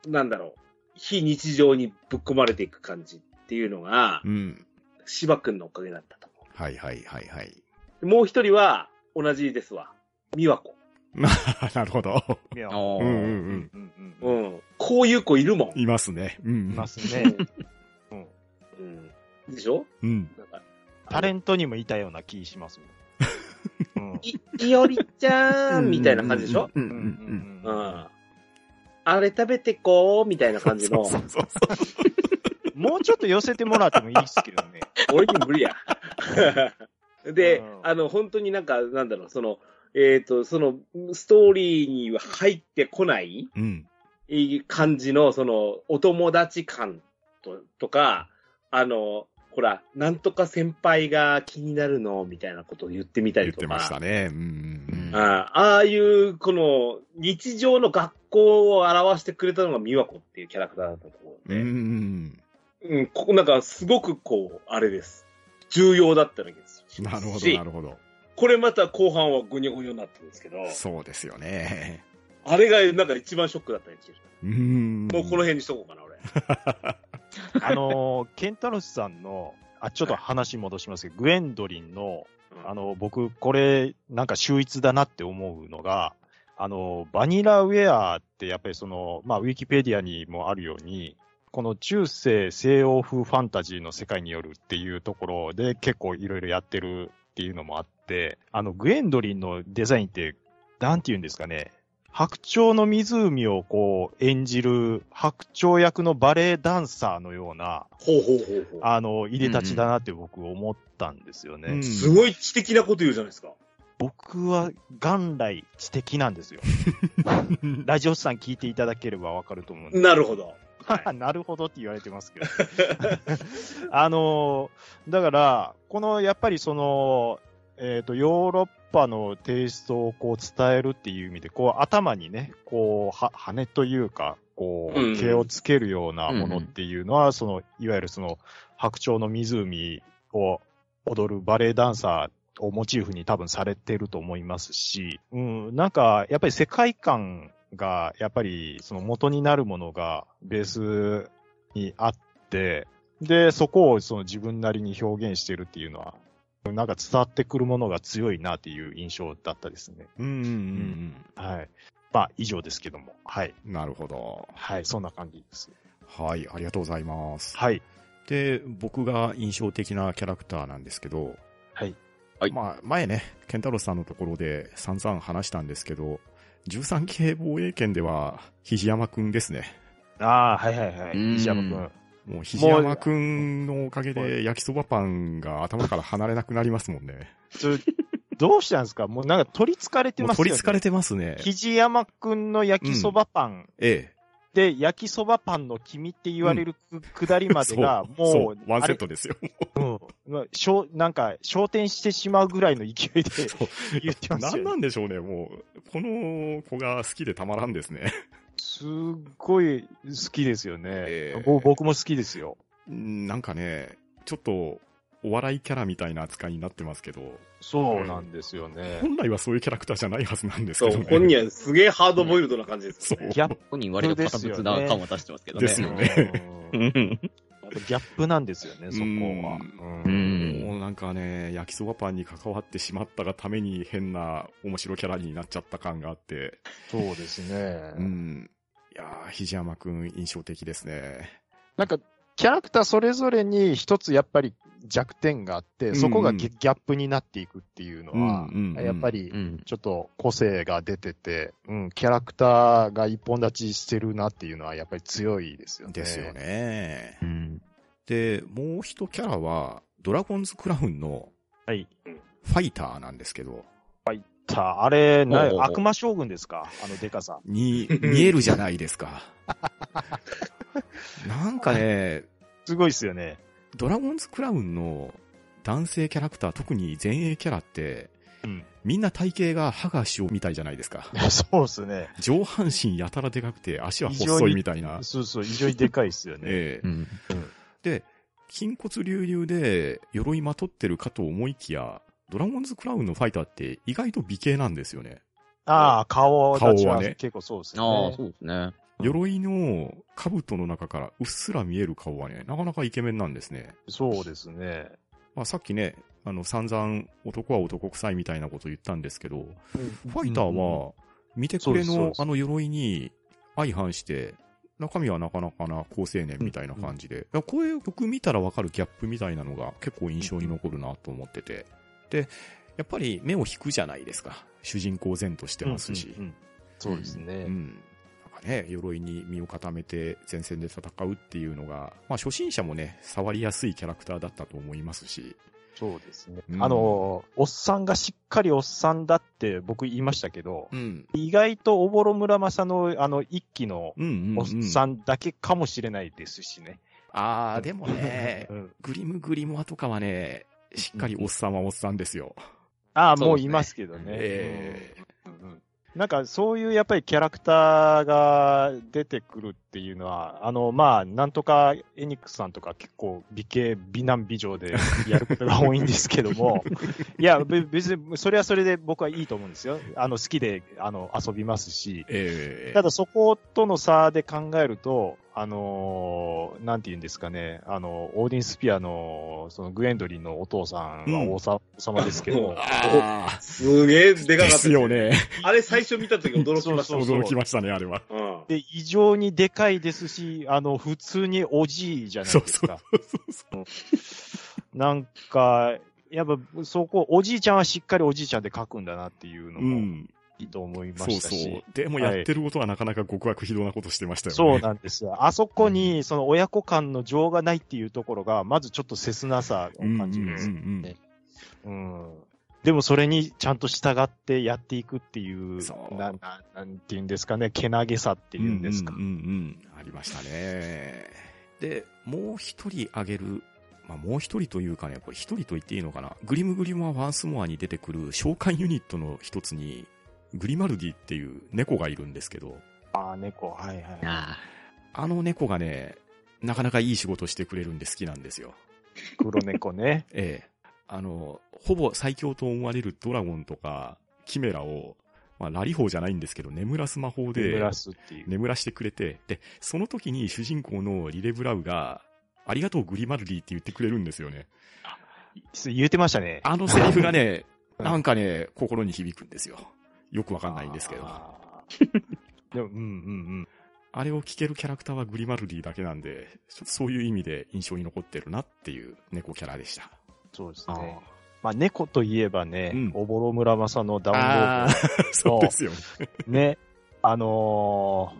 なんだろう、非日常にぶっ込まれていく感じっていうのがう、ん。芝くんのおかげだったと思はいはいはいはい。う。もう一人は、同じですわ。美和子。なるほど。いやうんうん。うんうん。こういう子いるもん。いますね。うん。いますね。うん。でしょ？うん。なんかタレントにもいたような気しますもん。うん い、いおりちゃんみたいな感じでしょ？うんうんうんううんん。あれ食べてこうみたいな感じの、そうそうそうもうちょっと寄せてもらってもいいですけどね。俺に無理や。でうん、あの、本当になんか、なんだろう、その、えっ、と、その、ストーリーには入ってこないうん。いい感じの、その、お友達感ととか、あの、ほら、なんとか先輩が気になるの、みたいなことを言ってみたりとか。言ってましたね。うんうんあああいう、この、日常の学校を表してくれたのが美和子っていうキャラクターだったと思ううん。うんんで、うん。うん、ここなんかすごくこう、あれです。重要だったわけです。なるほど、しなるほど。これまた後半はゴニョゴニョになってるんですけど、そうですよね。あれがなんか一番ショックだったんですよ。うん。もうこの辺にしとこうかな、俺。あのー、ケンタロスさんの、あ、ちょっと話戻しますけど、グエンドリンの、あの、僕、これ、なんか秀逸だなって思うのが、あの、バニラウェアってやっぱりその、まあ、ウィキペディアにもあるように、この中世西欧風ファンタジーの世界によるっていうところで結構いろいろやってるっていうのもあって、あの、グエンドリンのデザインって、なんて言うんですかね、白鳥の湖をこう演じる白鳥役のバレエダンサーのような、ほうほうほうほう。あの、入れたちだなって僕思ったんですよね。うんすごい知的なこと言うじゃないですか。僕は元来知的なんですよ。ラジオさん聞いていただければわかると思うんで。なるほど。はなるほどって言われてますけど。あのーだから、この、やっぱりその、えっ、と、ヨーロッパのテイストをこう伝えるっていう意味で、こう頭にね、こう、は、羽というか、こうんう、毛をつけるようなものっていうのは、その、いわゆるその、白鳥の湖を踊るバレエダンサーをモチーフに多分されてると思いますし、うん、なんか、やっぱり世界観が、やっぱりその元になるものがベースにあって、で、そこをその自分なりに表現してるっていうのは、なんか伝わってくるものが強いなっていう印象だったですね。うんうんうんはい。まあ、以上ですけども。はい。うん。なるほど。はい、そんな感じです。はい、ありがとうございます。はい。で、僕が印象的なキャラクターなんですけど、はい。はいまあ、前ね、ケンタロスさんのところで散々話したんですけど、13系防衛権では、肘山くんですね。ああ、はいはいはい。うん石山くん。もう、肘山くんのおかげで焼きそばパンが頭から離れなくなりますもんね。どうしたんですか？もうなんか取り憑かれてますよね。取り憑かれてますね。肘山くんの焼きそばパンええ。で、焼きそばパンの君って言われるく,、くだりまでが、も、そうう、ワンセットですよ。うんまあしょう。なんか、昇天してしまうぐらいの勢いで言ってますよ、ね。何なんでしょうね、もう。この子が好きでたまらんですね。すすっごい好きですよね。ええぼ僕も好きですよ。うんなんかね、ちょっと、お笑いキャラみたいな扱いになってますけど、そうなんですよね。本来はそういうキャラクターじゃないはずなんですそう、けどね。本人はすげえハードボイルドな感じですよね。ギャッ本人割と堅物な感は出してますけどね。ですよねうんうんギャップなんですよね、そこは。ううんんもうなんかね、焼きそばパンに関わってしまったがために変な面白キャラになっちゃった感があって、そうですね。うん。いやー、ひじやまくん印象的ですね。なんか、キャラクターそれぞれに一つやっぱり弱点があって、そこがギャップになっていくっていうのは、やっぱりうん。ちょっと個性が出てて、うん、キャラクターが一本立ちしてるなっていうのはやっぱり強いですよね。ですよ。ね。うん。で、もう一キャラは、ドラゴンズクラウンのはい。ファイターなんですけど、さあ、あれ、な悪魔将軍ですか？あのデカさ。に、見えるじゃないですか。なんかね、すごいですよね。ドラゴンズクラウンの男性キャラクター、特に前衛キャラって、うん。みんな体型が歯が塩みたいじゃないですか。そうですね。上半身やたらでかくて足は細いみたいな。そうそう、非常にでかいですよね。ええうん。で、筋骨隆々で鎧まとってるかと思いきや、ドラゴンズクラウンのファイターって意外と美形なんですよね。ああ、顔立ちは顔はね結構そうですね。ああ、そうですね。鎧の兜の中からうっすら見える顔はね、なかなかイケメンなんですね。そうですね。まあさっきね、あの散々男は男臭いみたいなこと言ったんですけど、ファイターは見てくれのあの鎧に相反して、中身はなかなかな好青年みたいな感じで、いやこういう曲見たらわかるギャップみたいなのが結構印象に残るなと思ってて。で、やっぱり目を引くじゃないですか。主人公前としてますし。うんうんうんそうですね。うん。なんかね、鎧に身を固めて前線で戦うっていうのが、まあ初心者もね、触りやすいキャラクターだったと思いますし。そうですね。うんあの、おっさんがしっかりおっさんだって僕言いましたけど、うん。意外とおぼろ村正のあの一期のうんうん、うん。おっさんだけかもしれないですしね。ああ、でもね う、んグリムグリモアとかはね、しっかりおっさんはおっさんですよ。ああ、もういますけどね。えうんなんかそういうやっぱりキャラクターが出てくるっていうのは、あの、まあ、なんとかエニックスさんとか結構美形、美男美女でやることが多いんですけども、いや、べ別にそれはそれで僕はいいと思うんですよ。あの、好きで、あの、遊びますし。ええただそことの差で考えると、あのーなんて言うんですかね、あの、オーディンスピアの、そのグエンドリンのお父さんは王さ、王様ですけど、すげえでかかでった。すよ。ね。あれ最初見た時驚きました。そうそう驚きましたね、あれは。うん。で、異常にでかいですし、あの、普通におじいじゃないですか。なんか、やっぱ、そこ、おじいちゃんはしっかりおじいちゃんで書くんだなっていうのもうん。いいと思いまそうしたし。そう。でもやってることはなかなか極悪非道なことしてましたよね。そうなんですよ。あそこに、その親子間の情がないっていうところが、まずちょっと切なさを感じるんですよね。うん。でもそれにちゃんと従ってやっていくっていう、そうな、ななんていうんですかね、けなげさっていうんですか。うんうんうんうん。ありましたね。で、もう一人挙げる、まあもう一人というかね、これ一人と言っていいのかな。グリムグリムはワンスモアに出てくる召喚ユニットの一つに、グリマルディっていう猫がいるんですけど、ああ、猫、はいはい。ああの猫がね、なかなかいい仕事してくれるんで好きなんですよ。黒猫ね。ええ。あの、ほぼ最強と思われるドラゴンとか、キメラを、まあ、ラリ法じゃないんですけど、眠らす魔法で、眠らすっていう。眠らしてくれて、で、その時に主人公のリレブラウが、ありがとうグリマルディって言ってくれるんですよね。言ってましたね。あのセリフがね、うんなんかね、心に響くんですよ。よくわかんないんですけど。ああー でも、うんうんうん。れを聞けるキャラクターはグリマルディだけなんで、そういう意味で印象に残ってるなっていう猫キャラでした。そうですあ。ね。まあ、猫といえばね、うんおぼろ村正のダウンロああーー、そうですよね。ド。ね。あの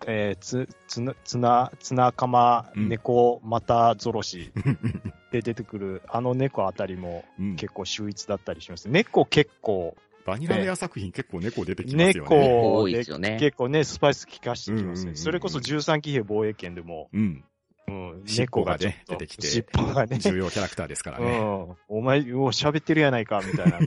ー、えー、つ、つな、つな、つなかま、うん猫、またぞろし で出てくる、あの猫あたりもうん結構秀逸だったりします。猫結構、バニラウェア作品結構猫出てきますよ猫ね。多いですよね結構ね、スパイス効かしてきますね。うんうんうんうんそれこそ13騎兵防衛権でも、うん。うん、猫がちょっと出てきて尻尾がね。重要キャラクターですからね。うん。お前、お喋ってるやないか、みたいな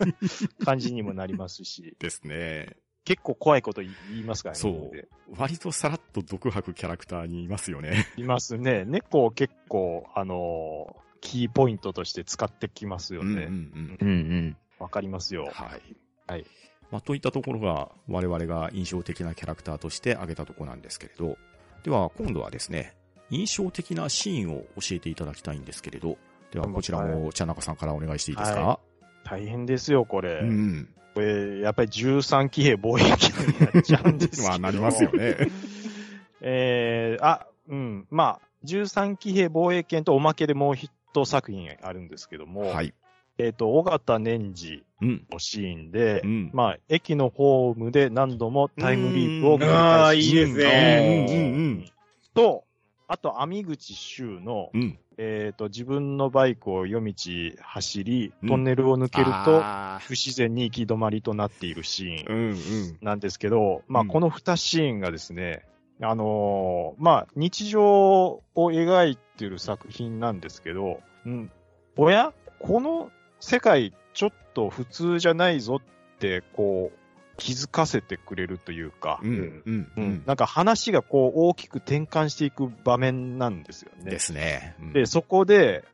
感じにもなりますし。ですね。結構怖いこと言いますからね。そうで割とさらっと毒吐くキャラクターにいますよね。いますね。猫を結構、あのーキーポイントとして使ってきますようんうんね。うんうんうん。わ、かりますよ。はい。はい。まあ、といったところが我々が印象的なキャラクターとして挙げたところなんですけれど、では今度はですね、印象的なシーンを教えていただきたいんですけれど、ではこちらも茶中さんからお願いしていいですか、は大変ですよ、これ。うん。これ、やっぱり13騎兵防衛権になっちゃうんですけど。まあなりますよね。えー、あ、うん、まあ、13騎兵防衛権とおまけでもう一作品あるんですけども、はい。えっ、と、尾形年次うん。のシーンで、うん。まあ、駅のホームで何度もタイムリープを繰りああ、返しいいですね。うんうんうんと、あと、網口修の、うん。えっ、と、自分のバイクを夜道走りうん、トンネルを抜けると、あ不自然に行き止まりとなっているシーンーうんうん。なんですけど、まあ、うんこの2シーンがですね、あのーまあ、日常を描いてる作品なんですけど、うん、おや？この世界ちょっと普通じゃないぞって、こう、気づかせてくれるというか、うんうんううんん。なんか話がこう大きく転換していく場面なんですよね。ですね。うんで、そこで、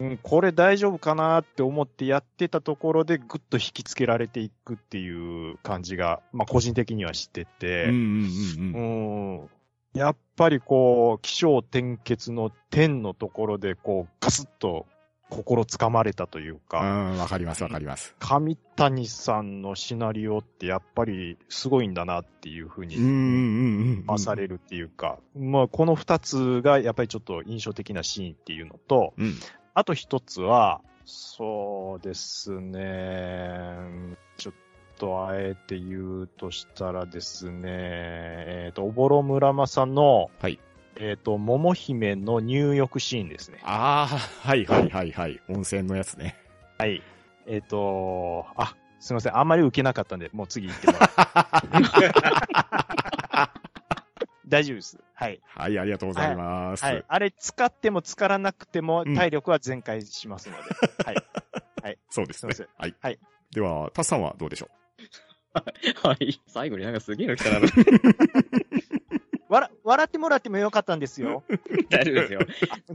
うん、これ大丈夫かなって思ってやってたところでぐっと引きつけられていくっていう感じが、まあ個人的にはしてて、うんうんうんうん。うんやっぱりこう、気象転結の点のところで、こう、ガスッと心つかまれたといううか、ん、わかりますわかります。上谷さんのシナリオってやっぱりすごいんだなっていうふうにうんうんうん。増されるっていうか、まあこの二つがやっぱりちょっと印象的なシーンっていうのと、うん。あと一つは、そうですね、ちょっとあえて言うとしたらですね、えっ、と、おぼろ村正の、はい。えっ、と、桃姫の入浴シーンですね。ああ、はいはいはいはい。温泉のやつね。はい。えっ、と、あ、すいません。あんまり受けなかったんで、もう次行ってもらう。大丈夫です。はい。はい、ありがとうございます。はい。あれ、使っても使わなくてもうん体力は全開しますので。はい。そうですねすいま。はい。はい。では、タスさんはどうでしょ はい。最後になんかすげえの来たな。笑、笑ってもらってもよかったんですよ。大丈夫ですよ。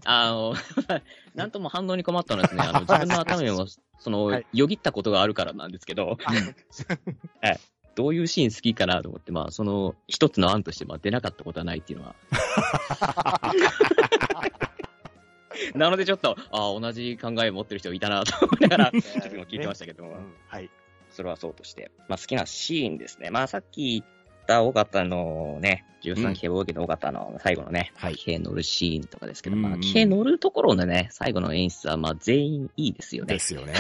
あの、なんとも反応に困ったのはですね、あの、自分の頭にも、その、はいよぎったことがあるからなんですけど、どういうシーン好きかなと思って、まあ、その、一つの案として、まあ、出なかったことはないっていうのは。なのでちょっと、ああ、同じ考えを持ってる人いたなと思いながら、ちょっと今聞いてましたけども、うんはい。それはそうとして。まあ、好きなシーンですね。まあ、さっき言った尾形のね、13騎兵防衛の尾形の最後のね、はい騎兵乗るシーンとかですけど、まあ、うんうん騎兵乗るところのね、最後の演出は、まあ、全員いいですよね。ですよね。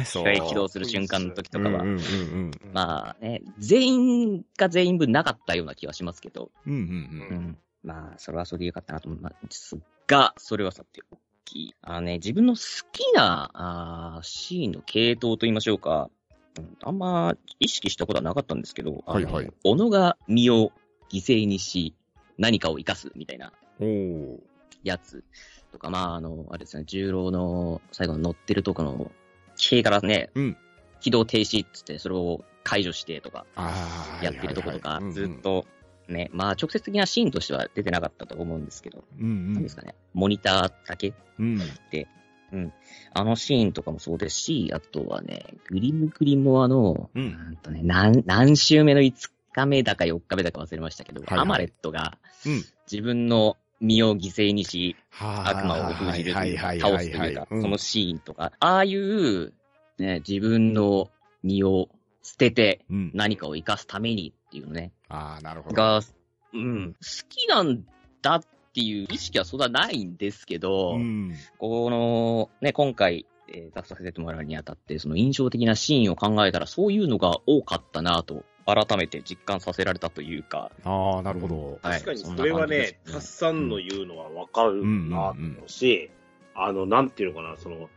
の、そう機械起動する瞬間の時とかは。うんうんうんまあね、全員が全員分なかったような気はしますけど、うん。うんうんううん。ん。まあ、それはそれでよかったなと思いますが、それはさておき、あのね、自分の好きな、あーシーンの系統と言いましょうか、うんあんま意識したことはなかったんですけど、はいはい小野が身を犠牲にし、何かを生かすみたいなやつとか、まあ、あの、あれですね、重郎の最後の乗ってるとこの、騎兵からね、うん起動停止っつって、それを解除してとか。やってるとことかずっ。とね、まあ直接的なシーンとしては出てなかったと思うんですけど、うんうん。なんですかね、モニターだけうん。あのシーンとかもそうですし、あとはね、グリムグリモアの、う。なんんとね、何、何週目の5日目だか4日目だか忘れましたけど、はいはいアマレットがうん。自分の身を犠牲にし、悪悪魔を封じるというか、はい倒すというか、そのシーンとか、ああいう、ね、自分の身を捨ててうん。何かを生かすためにっていうのね、ああ、なるほど。が、うん、好きなんだっていう意識はそんなないんですけど、うん。この、ね、今回、えー、出させてもらうにあたって、その印象的なシーンを考えたら、そういうのが多かったなと、改めて実感させられたというか、ああ、なるほど。はい確かにそれはね、タスさんの言うのはわかるなと思うし、あの、なんていうのかな、その、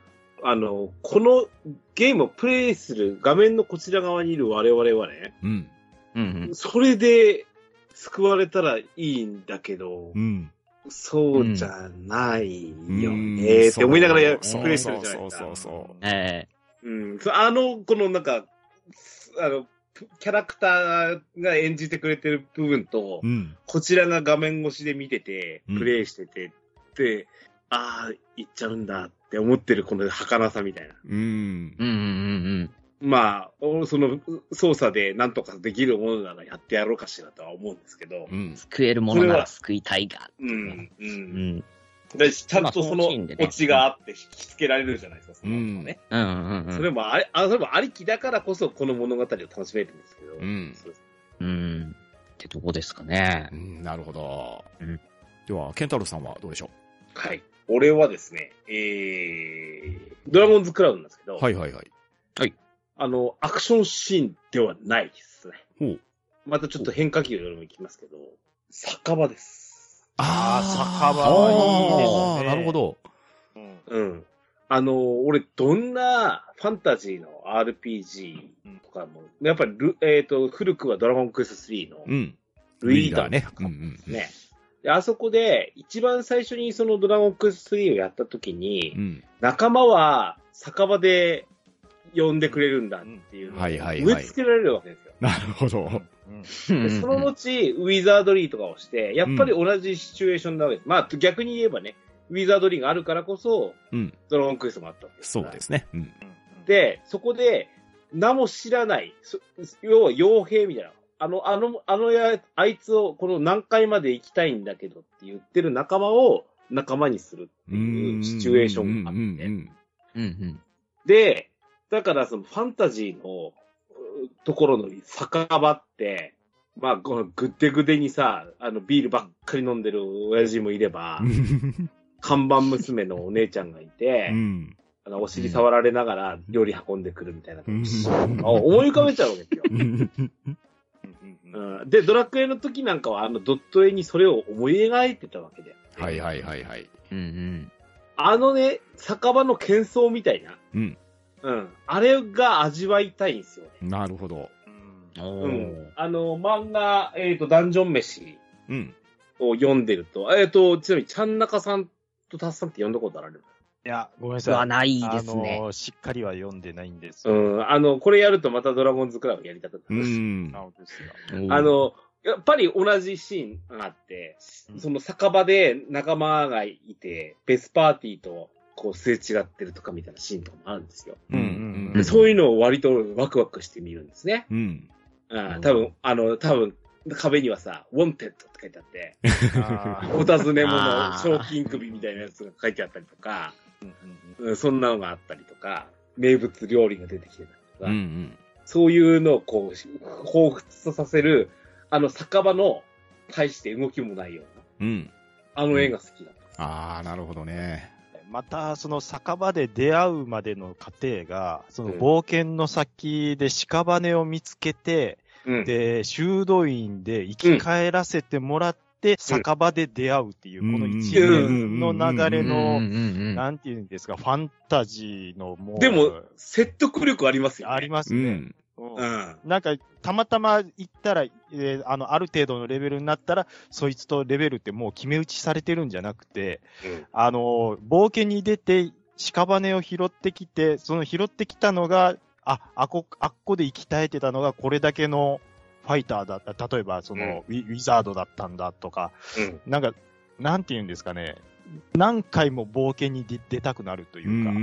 あの、このゲームをプレイする画面のこちら側にいる我々はね、うん。うんそれで救われたらいいんだけど、うん。そうじゃないようんね、って思いながらプレイすそうそうるじゃないですか。そうそう。えうん、そうあの、このなんか、すあの、キャラクターが演じてくれてる部分と、うん。こちらが画面越しで見ててうん、プレイしてて、で、ああ、行っちゃうんだって思ってるこの儚さみたいな。うん。うんうんうんまあ、おその操作でなんとかできるものならやってやろうかしらとは思うんですけどう、ん。救えるものなら救いたいが。うん、う。うんん。でちゃんとそのオチがあって引き付けられるじゃないですか、その。うんうんうん。それもあり、あ、それもありきだからこそこの物語を楽しめるんですけど。うんそうですうん。ってとこですかねう。んなるほど。うんでは、ケンタロウさんはどうでしょはい。俺はですね、えー、ドラゴンズクラウンなんですけど、うはいはいはい。あの、アクションシーンではないですね。ほう。またちょっと変化球でもいきますけど、酒場です。あー酒場あーはいいですねなるほど。うんうん。あの、俺、どんなファンタジーの RPG とかも、やっぱりル、えっ、と、古くはドラゴンクエスト3のうん。ルイーダーねと。かうんうんあそこで、一番最初にそのドラゴンクエスト3をやった時に、うん。仲間は酒場で呼んでくれるんだっていうはいはいはい植え付けられるわけですよ。なるほど。その後、ウィザードリーとかをして、やっぱり同じシチュエーションなわけです。まあ逆に言えばね、ウィザードリーがあるからこそ、うん。ドラゴンクエストもあったわけです。そうですね。うん。で、そこで、名も知らない、そ要は傭兵みたいな。あの、あの、あのや、あいつをこの何回まで行きたいんだけどって言ってる仲間を仲間にするっていうシチュエーションがあって。で、だからそのファンタジーのうところの酒場って、まあ、このぐってぐでにさ、あの、ビールばっかり飲んでる親父もいればう、ん。看板娘のお姉ちゃんがいて、うん。あのお尻触られながら料理運んでくるみたいな。うんあ思い浮かべちゃうわけですよ。うんうん、で、ドラクエの時なんかはあのドット絵にそれを思い描いてたわけだよ、はいはいはいはい。うんうん。あのね、酒場の喧騒みたいな。うん。うん。あれが味わいたいんですよね。なるほど。おうんー。。あの、漫画、えっ、と、ダンジョン飯うん。を読んでると、えっ、と、ちなみに、ちゃんなかさんとたっさんって読んだことあられる？いや、ごめんなさい。ないであすね。の、しっかりは読んでないんですよ。うん。あの、これやるとまたドラゴンズクラブやりたくうなる。ん。なるほどですよ。おーあ、の、やっぱり同じシーンがあって、うんその酒場で仲間がいて、ベスパーティーとこうすれ違ってるとかみたいなシーンとかもあるんですよ。うんうんでそういうのを割とワクワクして見るんですね。うん。うん、多分、あの、多分、壁にはさ、 Wanted って書いてあって、お尋ね者、賞金首みたいなやつが書いてあったりとか、うんうんうん、そんなのがあったりとか、名物料理が出てきてたりとか、うんうん。そういうのをこう、彷彿とさせる、あの酒場の、対して動きもないような、うん。あの絵が好きだった。ああ、なるほどね。また、その酒場で出会うまでの過程が、そのうん冒険の先で屍を見つけて、うん。で、修道院で生き返らせてもらって、酒場で出会うっていう、うんこの一連の流れうんの、なんていうんですか、ファンタジーのもう、でも、説得力ありますよね。ありますね。うん。うんうん。なんか、たまたま行ったら、えーあの、ある程度のレベルになったら、そいつとレベルってもう決め打ちされてるんじゃなくて、あの、冒険に出て、屍を拾ってきて、その拾ってきたのが、あ、あこ、あっこで生き絶えてたのがこれだけのファイターだった。例えば、その、ウィウィザードだったんだとか、うん。なんか、なんて言うんですかね。何回も冒険に出出たくなるというか、で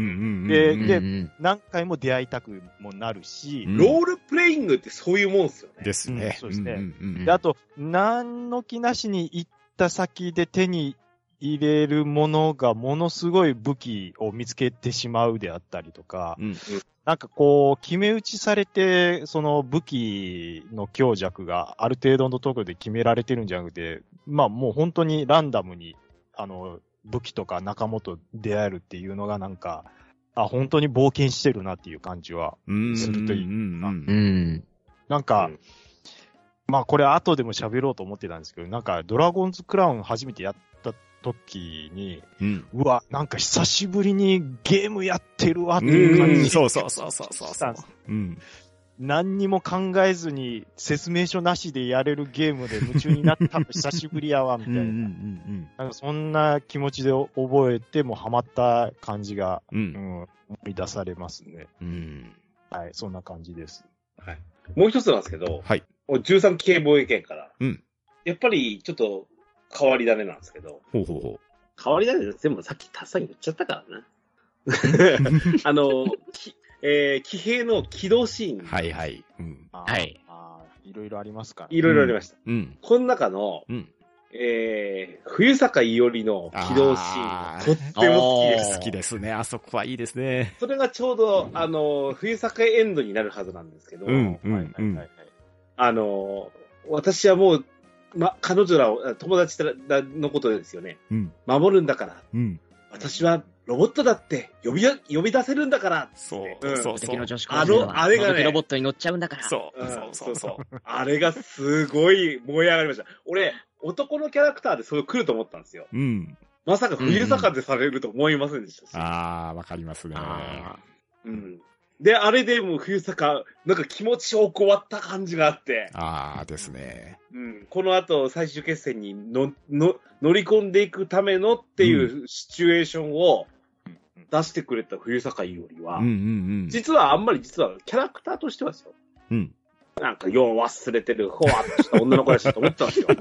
うんでうん何回も出会いたくもなるし、うんロールプレイングってそういうもんですよね。ですね。うんそうですね。んうんうんで、あと、何の気なしに行った先で手に入れるものがものすごい武器を見つけてしまうであったりとか、うん。なんかこう、決め打ちされて、その武器の強弱がある程度のところで決められてるんじゃなくて、まあもう本当にランダムに、あの、武器とか仲間と出会えるっていうのがなんか、あ、本当に冒険してるなっていう感じは。うん。するといいうんうんうん。なんか、うんまあこれ後でも喋ろうと思ってたんですけど、なんかドラゴンズクラウン初めてやった時に、うん。うわ、なんか久しぶりにゲームやってるわってういう感じんそうそうそうそうそうしたんですうん。何にも考えずに説明書なしでやれるゲームで夢中になったの久しぶりやわ、みたいな。なんかそんな気持ちで覚えて、もうハマった感じが、うん。う。うんん、思い出されますね。うん。はい、そんな感じです。はい。もう一つなんですけど、はい。13期系防衛権から。うんやっぱり、ちょっと、変わり種なんですけど、ほうほうほ変わり種で全部さっきタッサに言っちゃったからな。あの、きえー、騎兵の起動シーン、う。はいはい。うん。はい。いろいろありますから、いろいろありました。うん。この中の、うん。えー、冬坂伊織の起動シーンとっても好きです。好きですね。あそこはいいですね。それがちょうど、あの、冬坂エンドになるはずなんですけど、うんうんはいはいはいはい。あの、私はもう、ま、彼女らを、あ友達らのことですよね。うん。守るんだから。うん。私はロボットだって呼びや呼び出せるんだから。そううんそうそう敵の。女子高生はあのあれがねロボットに乗っちゃうんだから。そううんそうそうそう。あれがすごい燃え上がりました。俺、男のキャラクターでそれ来ると思ったんですよ。うん。まさか冬坂でされると思いませんでしたし。ああ、わかりますね。あうん。で、あれでもう冬坂、なんか気持ちよく終わった感じがあって、ああですね。うん。この後最終決戦にの、の、乗り込んでいくためのっていうシチュエーションを出してくれた冬坂よりは、うんうん実はあんまり実はキャラクターとしてはですよ。うん。うん。なんか、よう忘れてる、ほわっとした女の子だしと思ってたんですよ。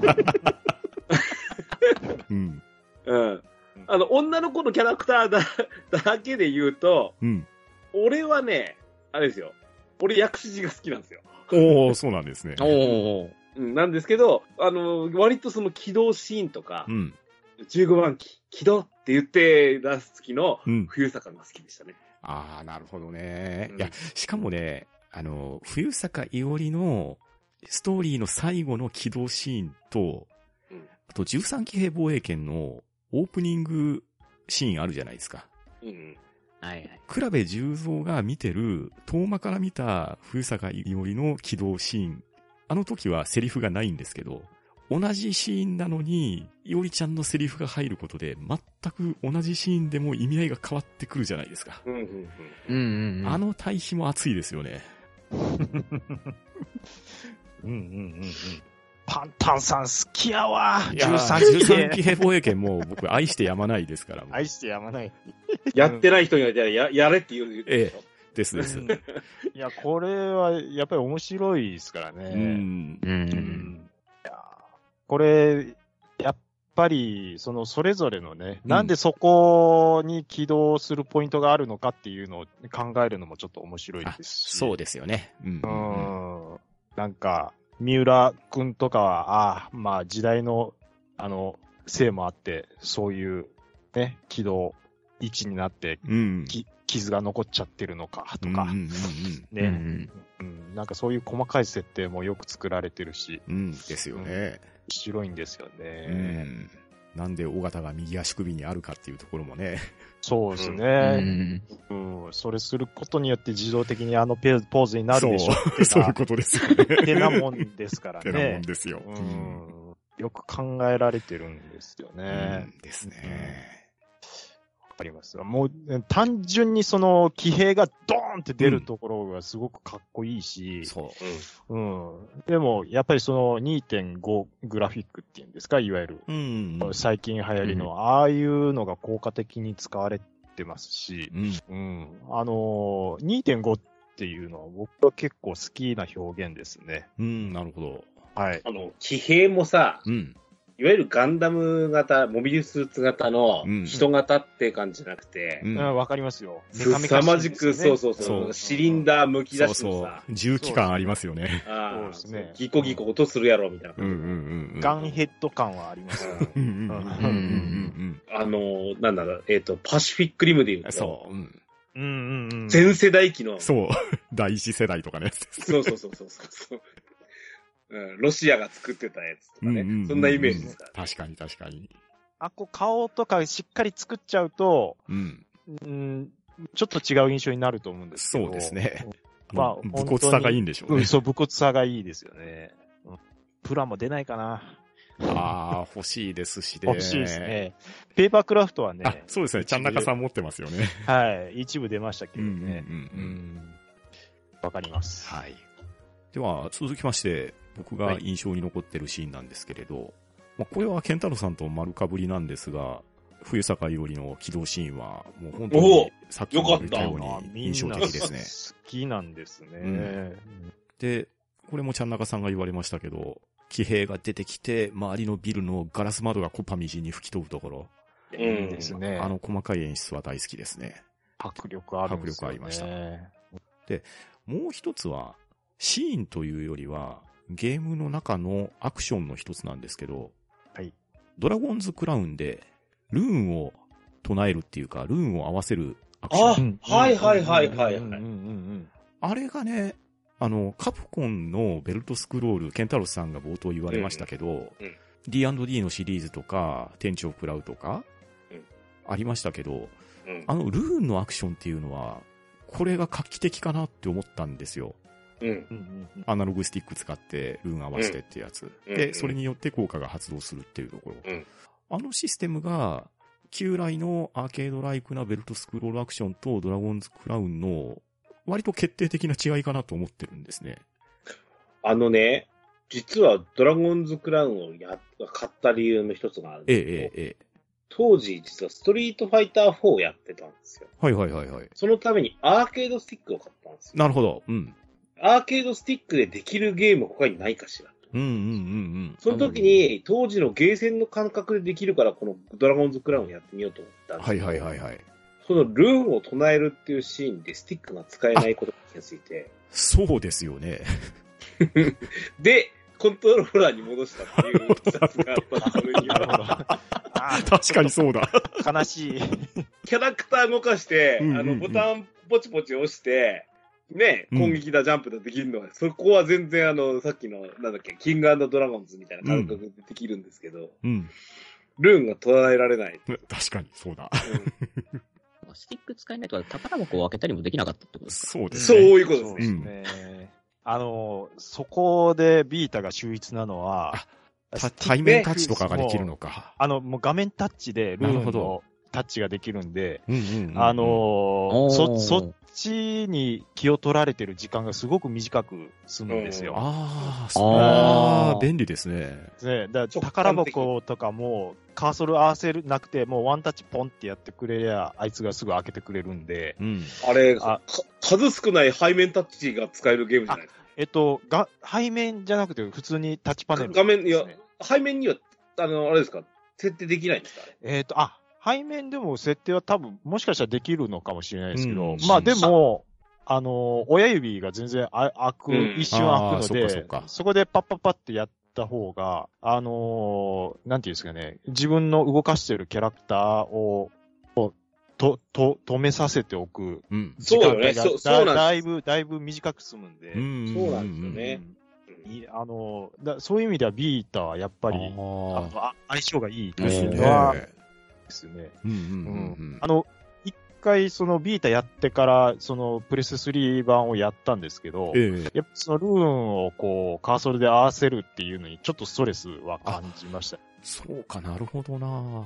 うん。うん。あの、女の子のキャラクターだ、だけで言うと、うん。俺はね、あれですよ。俺、薬師寺が好きなんですよ。おおそうなんですね。おー。うん、なんですけど、あの、割とその起動シーンとかう、ん。15番機、起動って言って出す時のうん。冬坂が好きでしたね。ああ、なるほどね。うんいや、しかもね、あの、冬坂伊織のストーリーの最後の起動シーンと、うんあと13騎兵防衛権のオープニングシーンあるじゃないですか。うん。はいはい。倉部十三が見てる、遠間から見た冬坂伊織の起動シーン。あの時はセリフがないんですけど、同じシーンなのに、伊織ちゃんのセリフが入ることで、全く同じシーンでも意味合いが変わってくるじゃないですか。うん、うん、うんうんうん。あの対比も熱いですよね。うんうんうんうん。パンタンさん好きやわ。いや13 13期騎兵防衛権も僕愛してやまないですから。愛してやまない。やってない人にはややれって言う言うでしょ。ですです。うんいや、これはやっぱり面白いですからね。うん。う。うんこれ、やっぱり、そのそれぞれのね、うんなんでそこに起動するポイントがあるのかっていうのを考えるのもちょっと面白いあですし。そうですよね。うんう。ん。なんか、三浦くんとかは、ああ、まあ時代の、あの、せいもあって、そういう、ね、起動位置になって、うん。き傷が残っちゃってるのか、とか、うんうんね、うんうん、なんかそういう細かい設定もよく作られてるし、うんうん。うん。ですよね。白いんですようね。ん。なんで尾形が右足首にあるかっていうところもね。そうですうね、ん。うんそれすることによって自動的にあのペポーズになるでしょそう そういうことですよね。ってなもんですからてなもねん。ですよ。うんよく考えられてるんですよね。うんですね。わかります。もう、単純にその、騎兵がドーンって出るところがすごくかっこいいし、そう。うん。でも、やっぱりその2.5グラフィックっていうんですか、いわゆる。うん。うん。最近流行りの、ああいうのが効果的に使われてますし、うん。うん。あのー、2.5っていうのは僕は結構好きな表現ですね。うん、なるほど。はい。あの、騎兵もさ、うん。いわゆるガンダム型、モビルスーツ型のうん人型って感じじゃなくて、うんうんわかりますよ。すさまじく、そうそうそそうう、シリンダーむき出そうそうしてもさ、。重機感ありますよね。ああそうですねギコギコ音するやろ、みたいなうんうん感じ。うんうん。ガンヘッド感はあります。うんうんうんうんうんあの、なんだろう、えっ、と、パシフィックリムで言ううん。と、そう。うん。うんうんうん。全世代機の、そう。第一世代とかね。そうそうそうそうそう。うん、ロシアが作ってたやつとかね、うんうんうんうんそんなイメージですから、確かに確かに。あ、こう顔とかしっかり作っちゃうと、うん。うん、ちょっと違う印象になると思うんですけど。そうですね。まあもう武骨さがいいんでしょうねうん、。そう、武骨さがいいですよね。うんプラも出ないかな。ああ、欲しいですしね。欲しいです。ね。ペーパークラフトはね、あ、そうですね。ちゃん中さん持ってますよね。はい、一部出ましたけうんうんうんどね。うん。ん。わかります。はい。では、続きまして、僕が印象に残ってるシーンなんですけれど、まあ、これはケンタロウさんと丸かぶりなんですが、冬坂よりの起動シーンは、もう本当おにお、さっきも言ったように印象な的ですね。好きなんですね。うんで、で、これもちゃんなかさんが言われましたけど、騎兵が出てきて、周りのビルのガラス窓がコパみじんに吹き飛ぶところ、うんいいですね。あの細かい演出は大好きですね。迫力あるね。迫力ありましたもう一つは、シーンというよりは、ゲームの中のアクションの一つなんですけど、はい。ドラゴンズクラウンで、ルーンを唱えるっていうか、ルーンを合わせるアクション。あうんはいはいはいはいあれがね、あの、カプコンのベルトスクロール、ケンタロスさんが冒頭言われましたけど、うん D&D のシリーズとか、店長食らうとか、うんありましたけど、うんあの、ルーンのアクションっていうのは、これが画期的かなって思ったんですよ。うん。うんうんうんアナログスティック使ってルーン合わせてってやつ。で、うんうんそれによって効果が発動するっていうところ。うんあのシステムが、旧来のアーケードライクなベルトスクロールアクションとドラゴンズクラウンの割と決定的な違いかなと思ってるんですね。あのね、実はドラゴンズクラウンをや買った理由の一つがあるんええ、ですけど、ええ、ええ。当時実はストリートファイター4をやってたんですよ。はいはいはいはい。そのためにアーケードスティックを買ったんですよ。なるほど。うん。アーケードスティックでできるゲーム他にないかしら。うんうんうんうん。その時に、当時のゲーセンの感覚でできるから、このドラゴンズクラウンをやってみようと思ったんですはいけどはいはいはい。そのルーンを唱えるっていうシーンでスティックが使えないことに気がついて、そうですよね。で、コントローラーに戻したっていうがあったそれに なるほど。は、あー確かにそうだ。悲しい。キャラクター動かして、うんうんうんあの、ボタンポチポチ押して、ね、うん攻撃だ、ジャンプだできるのは、そこは全然あの、さっきの、なんだっけ、キングドラゴンズみたいな感覚でできるんですけど、うん。ルーンが捉えられない。確かにそうだ。うんスティック使えないとか、宝箱を開けたりもできなかったってことですか？そうですそうね。いうことですね。そうですね。あの、そこでビータが秀逸なのは、対面タッチとかができるのか。あの、もう画面タッチでルなるほどーンのタッチができるんで。あのそ、そっちに気を取られてる時間がすごく短く済むんですよ。ああ、便利ですね。ね、だ直宝箱とかも、カーソル合わせるなくて、もうワンタッチポンってやってくれりゃ、あいつがすぐ開けてくれるんで、うん。あれ、あか数少ない背面タッチが使えるゲームじゃないですか。えっと、が、背面じゃなくて普通にタッチパネル、画面いや背面には、あの、あれですか、設定できないんですか？えっと、あ、背面でも設定は多分、もしかしたらできるのかもしれないですけど、うん。まあでも、あの、親指が全然あ開く、うん。一瞬開くので、かそっか。そこでパッパッパってやった方が、あのーなんていうんですかね、自分の動かしてるキャラクターを、と、と、止めさせておく。うん。そうよね。時間帯がそうそうなんです。だだいぶ、だいぶ短く済むんで、うん。そうなんですよね。うん。いあのだそういう意味ではビータはやっぱり、ああ相性がいいとあ。ですね。いうのは、ですね。うんうんうんあの、一回そのビータやってから、そのプレス3版をやったんですけど、うん。ええ。やっぱそのルーンをこう、カーソルで合わせるっていうのにちょっとストレスは感じました。そうかなるほどな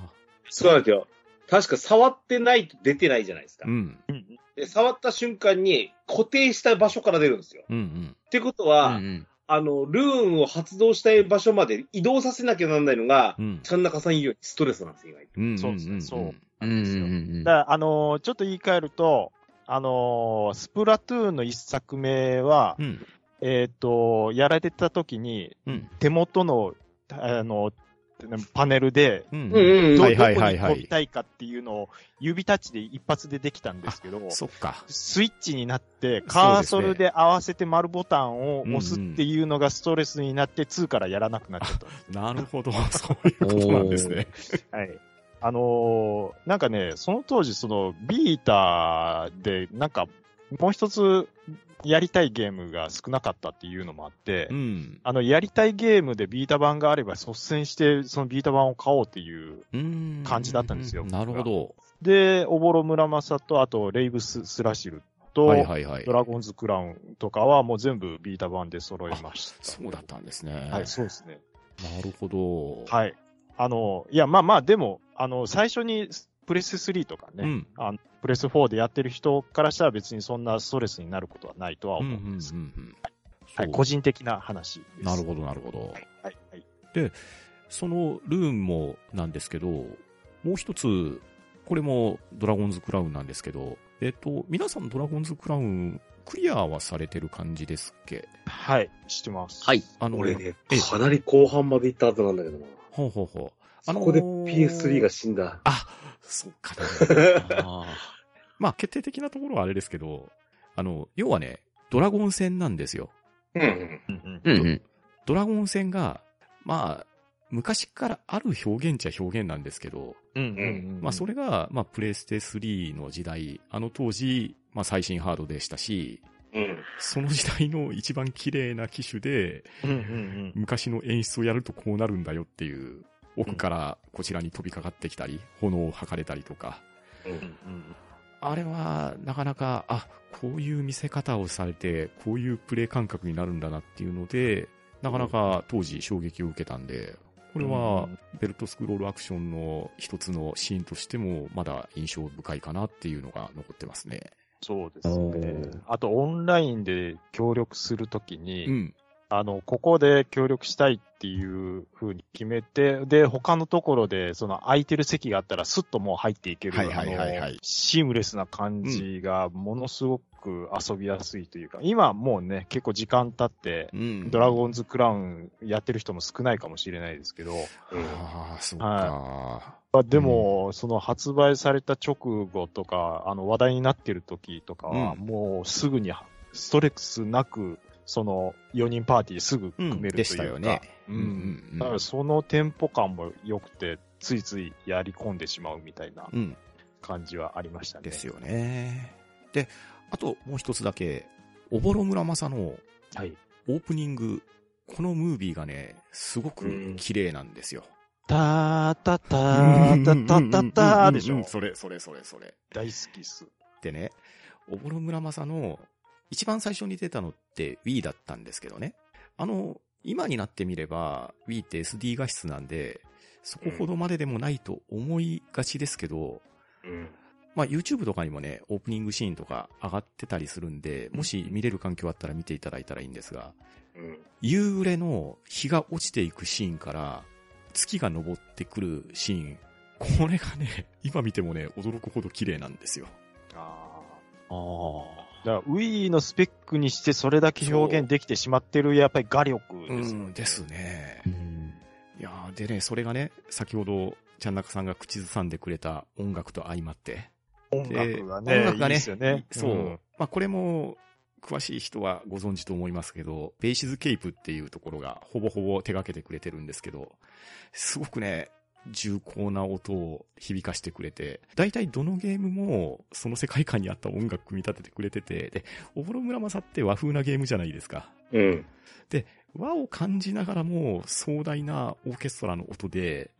そうなんですよ。確か触ってないと出てないじゃないですか。うん。うんで触った瞬間に固定した場所から出るんですよ。うんうん。ってことうは、んうんあの、ルーンを発動したい場所まで移動させなきゃなんないのが、うん。ちゃん中さん言うようにストレスなんですよ、意外と。うんそうですねそううんなんですようんうんだから、あのーちょっと言い換えると、あのースプラトゥーンの一作目は、うん。えっ、と、やられた時に、うん。手元の、あの、パネルで、うどはいはいはいはいどこに飛びたいかっていうのを指タッチで一発でできたんですけど、そっか。スイッチになって、カーソルで合わせて丸ボタンを押すっていうのがストレスになって2からやらなくなっちゃった。なるほど。そういうことなんですね。はい。あのーなんかね、その当時、その、ビータで、なんか、もう一つやりたいゲームが少なかったっていうのもあって、うん。あの、やりたいゲームでビータ版があれば率先して、そのビータ版を買おうっていう。うん。感じだったんですよなるほど。で、オボロ村正と、あと、レイブス・スラシルと、はいはいはいド。ラゴンズ・クラウンとかはもう全部ビータ版で揃えました。そうだったんですね。はい、そうですね。なるほど。はい。あの、いや、まあまあ、でも、あの、最初にプレス3とかね、うん。あのプレス4でやってる人からしたら別にそんなストレスになることはないとはうんうんうん思うんです。うん。はい、個人的な話です。なるほどなるほど。はい、はい、はい。そのルーンもなんですけど、もう一つ、これもドラゴンズクラウンなんですけど、えっと、皆さんドラゴンズクラウンクリアはされてる感じですっけ？はい、知ってます。はい。あの、俺ねえ、かなり後半まで行ったはずなんだけどな。ほうほうほう。あのーそこで PS3 が死んだ。あ、そっかね。あ ーまあ、決定的なところはあれですけど、あの、要はね、ドラゴン戦なんですよ。うん。ドラゴン戦が、まあ、昔からある表現っちゃ表現なんですけど、うんうんうんまあそれが、まあプレイステ3の時代、あの当時、まあ最新ハードでしたし、うん。その時代の一番綺麗な機種で、うんうんうん昔の演出をやるとこうなるんだよっていう、奥からこちらに飛びかかってきたり、炎を吐かれたりとか、う。うんんあれはなかなか、あ、こういう見せ方をされて、こういうプレイ感覚になるんだなっていうので、なかなか当時衝撃を受けたんで、これはベルトスクロールアクションの一つのシーンとしてもまだ印象深いかなっていうのが残ってますね。そうですおねー。あと、オンラインで協力するときに、うん。あの、ここで協力したいっていう風に決めて、で、他のところで、その空いてる席があったら、スッともう入っていける、はいはいはいシームレスな感じが、ものすごく遊びやすいというか、今もうね、結構時間経って、うん。ドラゴンズクラウンやってる人も少ないかもしれないですけど、うん。ああ、そうか。まあでも、その発売された直後とか、あの話題になってる時とかは、うんもうすぐにストレスなく、その4人パーティーすぐ組めるというか、でしたよね。ううんんうんだからそのテンポ感も良くて、ついついやり込んでしまうみたいなうん。うん。感じはありましたね。ですよね。で、あともう一つだけ、おぼろ村正のはい。オープニング、このムービーがね、すごく綺麗なんですよ。たーたたーたたたたーでしょうんそれ、それ、それ、それ。大好きっす。でね、おぼろ村正の一番最初に出たのって Wii だったんですけどね。あの、今になってみれば Wii って SD 画質なんで、そこほどまででもないと思いがちですけど、うん。まあ YouTube とかにもね、オープニングシーンとか上がってたりするんで、もし見れる環境あったら見ていただいたらいいんですが、うん。夕暮れの日が落ちていくシーンから月が昇ってくるシーン、これがね、今見てもね、驚くほど綺麗なんですよ。あああ。だから Wii のスペックにしてそれだけ表現できてしまってる、やっぱり画力ですよね。うん、ですねう。ん。いやーでね、それがね、先ほど、ちゃんなかさんが口ずさんでくれた音楽と相まって。音楽がね、音楽がねいいですよね。そう。んまあ、これも、詳しい人はご存知と思いますけど、ベーシズケープっていうところがほぼほぼ手掛けてくれてるんですけど、すごくね、重厚な音を響かしてくれて、大体どのゲームもその世界観に合った音楽組み立ててくれてて、で、おぼろ村正って和風なゲームじゃないですか。うん。和を感じながらも壮大なオーケストラの音で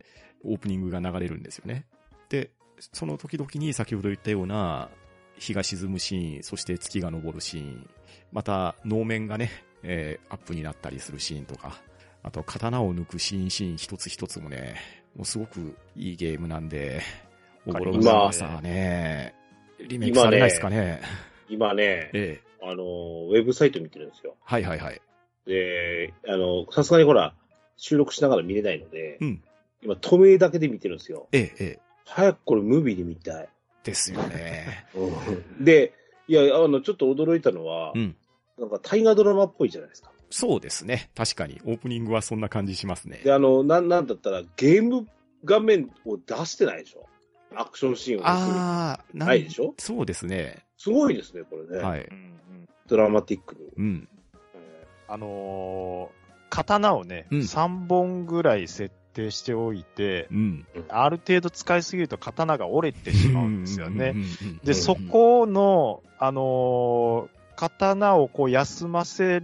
オープニングが流れるんですよね。で、その時々に先ほど言ったような日が沈むシーン、そして月が昇るシーン、また能面がね、えーアップになったりするシーンとか、あと刀を抜くシーンシーン一つ一つもね、もうすごくいいゲームなんで、おぼろ今マさはね、リメイクされないですかね。今ね、ええ。あの、ウェブサイト見てるんですよ。はいはいはい。で、あの、さすがにほら、収録しながら見れないので、うん。今、透明だけで見てるんですよ。ええ、ええ。早くこれムービーで見たい。ですよね。で、いや、あの、ちょっと驚いたのは、うん。なんか大河ドラマっぽいじゃないですか。そうですね。確かに。オープニングはそんな感じしますね。で、あの、なん、なんだったら、ゲーム画面を出してないでしょ？アクションシーンを。ああ、なないでしょ？そうですね。すごいですね、これね。はい。うんうんドラマティックに。うん。えあのー刀をね、うん3本ぐらい設定しておいて、うん。ある程度使いすぎると刀が折れてしまうんですよね。で、そこの、あのー刀をこう休ませ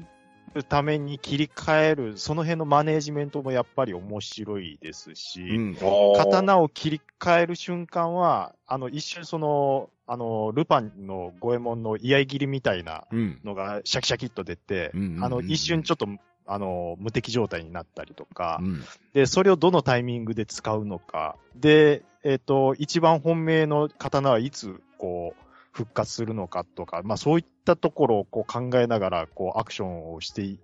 るために切り替える、その辺のマネージメントもやっぱり面白いですし、うん。ー刀を切り替える瞬間は、あの、一瞬その、あの、ルパンの五右衛門の居合切りみたいなうん。のがシャキシャキっと出てうんあの、一瞬ちょっと、あの、無敵状態になったりとか、うん。で、それをどのタイミングで使うのか、で、えっ、と、一番本命の刀はいつ、こう、復活するのかとか、まあそういったところをこう考えながら、こう、アクションをしてい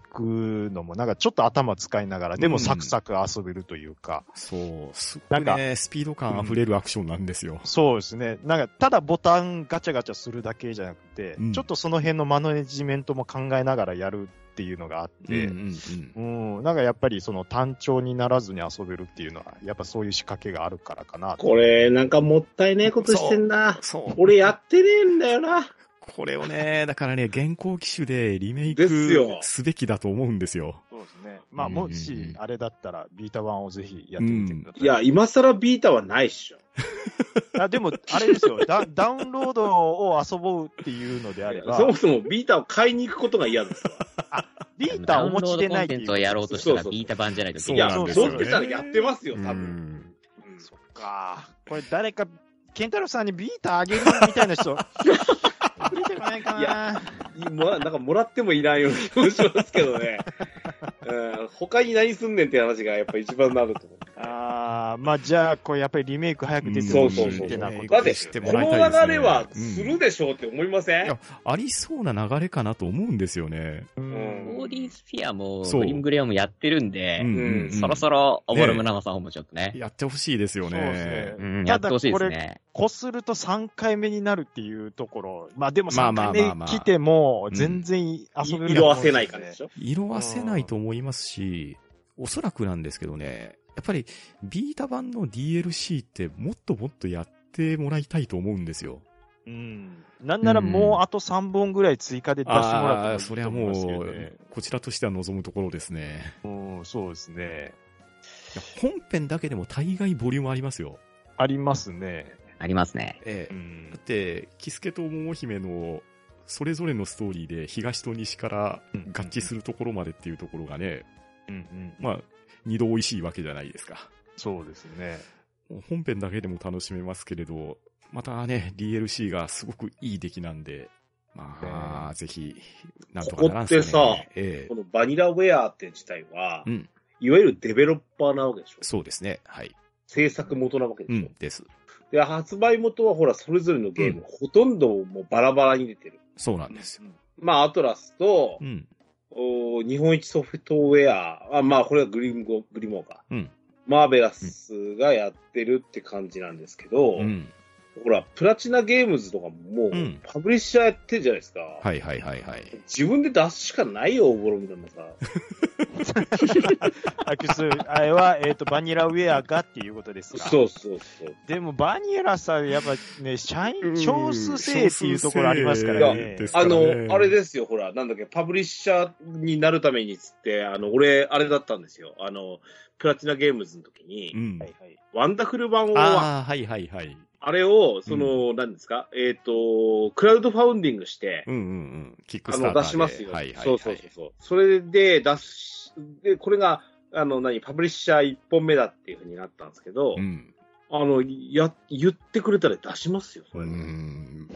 くのも、なんかちょっと頭使いながら、でもサクサク遊べるというか。そう、すんかくね、スピード感溢れるアクションなんですよ。そうですね。なんか、ただボタンガチャガチャするだけじゃなくて、うんちょっとその辺のマネジメントも考えながらやるっていうのがあって、うんうんうん、なんかやっぱりその単調にならずに遊べるっていうのは、やっぱそういう仕掛けがあるからかなと。これ、なんかもったいねえことしてんな。俺やってねえんだよな。これをね、だからね、現行機種でリメイクよすべきだと思うんですよ。そうですね。まあ、うんうんうんもし、あれだったら、ビータ版をぜひやってみてください。いや、今更ビータはないっしょ。あでも、あれですよダ、ダウンロードを遊ぼうっていうのであればそ、もそもビータを買いに行くことが嫌ですわ。ビータお持ちでないっていうダウンロードコンテンツをやろうとしたらビータ版じゃないとそういや、なんですよねそうってたらやってますよ、多分。うんうんそっか。これ誰か、ケンタロウさんにビータあげるみたいな人、ないかな。もらなんかもらってもいないような気もしますけどね。うん、他に何すんねんって話がやっぱ一番なると思う。あー、まあじゃあ、これやっぱりリメイク早く出てそうほしいそうそう。ってなことだって、してこの流れはするでしょうって思いません、いやありそうな流れかなと思うんですよね。うん。ボーディースフィアも、そう。グリムグレアもやってるんで、うんうんうん。そろそろ、おぼろ村正さんもちょっとね、やってほしいですよそうですね。ね。うん、ただやってほしいですね。こすると3回目になるっていうところ。まあでも3まあまあ回目来ても、全然遊べる、色あせない感じでしょ？色あせないと思いますし、おそらくなんですけどね、やっぱりビータ版の DLC ってもっともっとやってもらいたいと思うんですよ。うん。なんならもうあと3本ぐらい追加で出してもらああー、ってもいいそれはもう、こちらとしては望むところですね。うん、そうですね。本編だけでも大概ボリュームありますよ。ありますね。ありますね。ええ。うんだって、キスケと桃姫のそれぞれのストーリーで東と西から合致するところまでっていうところがね、うんうん。まあ、二度美味しいわけじゃないですか。そうですね。本編だけでも楽しめますけれど、またね、DLC がすごくいい出来なんで、まあ、ぜひ、なんとかならんすかね。ここってさええこのバニラウェアって自体は、うん。いわゆるデベロッパーなわけでしょそうですね。はい。制作元なわけでしょ、うん、です。で、発売元はほら、それぞれのゲーム、ほとんどもうバラバラに出てる。そうなんですよ。まあ、アトラスとう、ん。お日本一ソフトウェア、あまあ、これはグリムゴグリモーか。うん。マーベラスがやってるって感じなんですけど、うん。ほら、プラチナゲームズとかももううん、パブリッシャーやってるじゃないですか。はいはいはいはい。自分で出すしかないよ、オボロみたいなさ。あ、キス、あれは、えっ、と、バニラウェアがっていうことですかそうそうそう。でも、バニラさん、やっぱね、社員、うん少数制っていうところありますからねあねの、あれですよ、ほら、なんだっけ、パブリッシャーになるためにつって、あの、俺、あれだったんですよ。あの、プラチナゲームズの時に、うん。ワンダフル版を、あああ、はいはいはい。れを、その、何ですか、えっ、と、クラウドファウンディングして、うんうんうん。キックあの、スターターで。出しますよ。はいはいはい。そうそうそうそう。それで出し、で、これが、あの、何、パブリッシャー1本目だっていうふうになったんですけど、うん。あの、や、言ってくれたら出しますよ、それ。うん。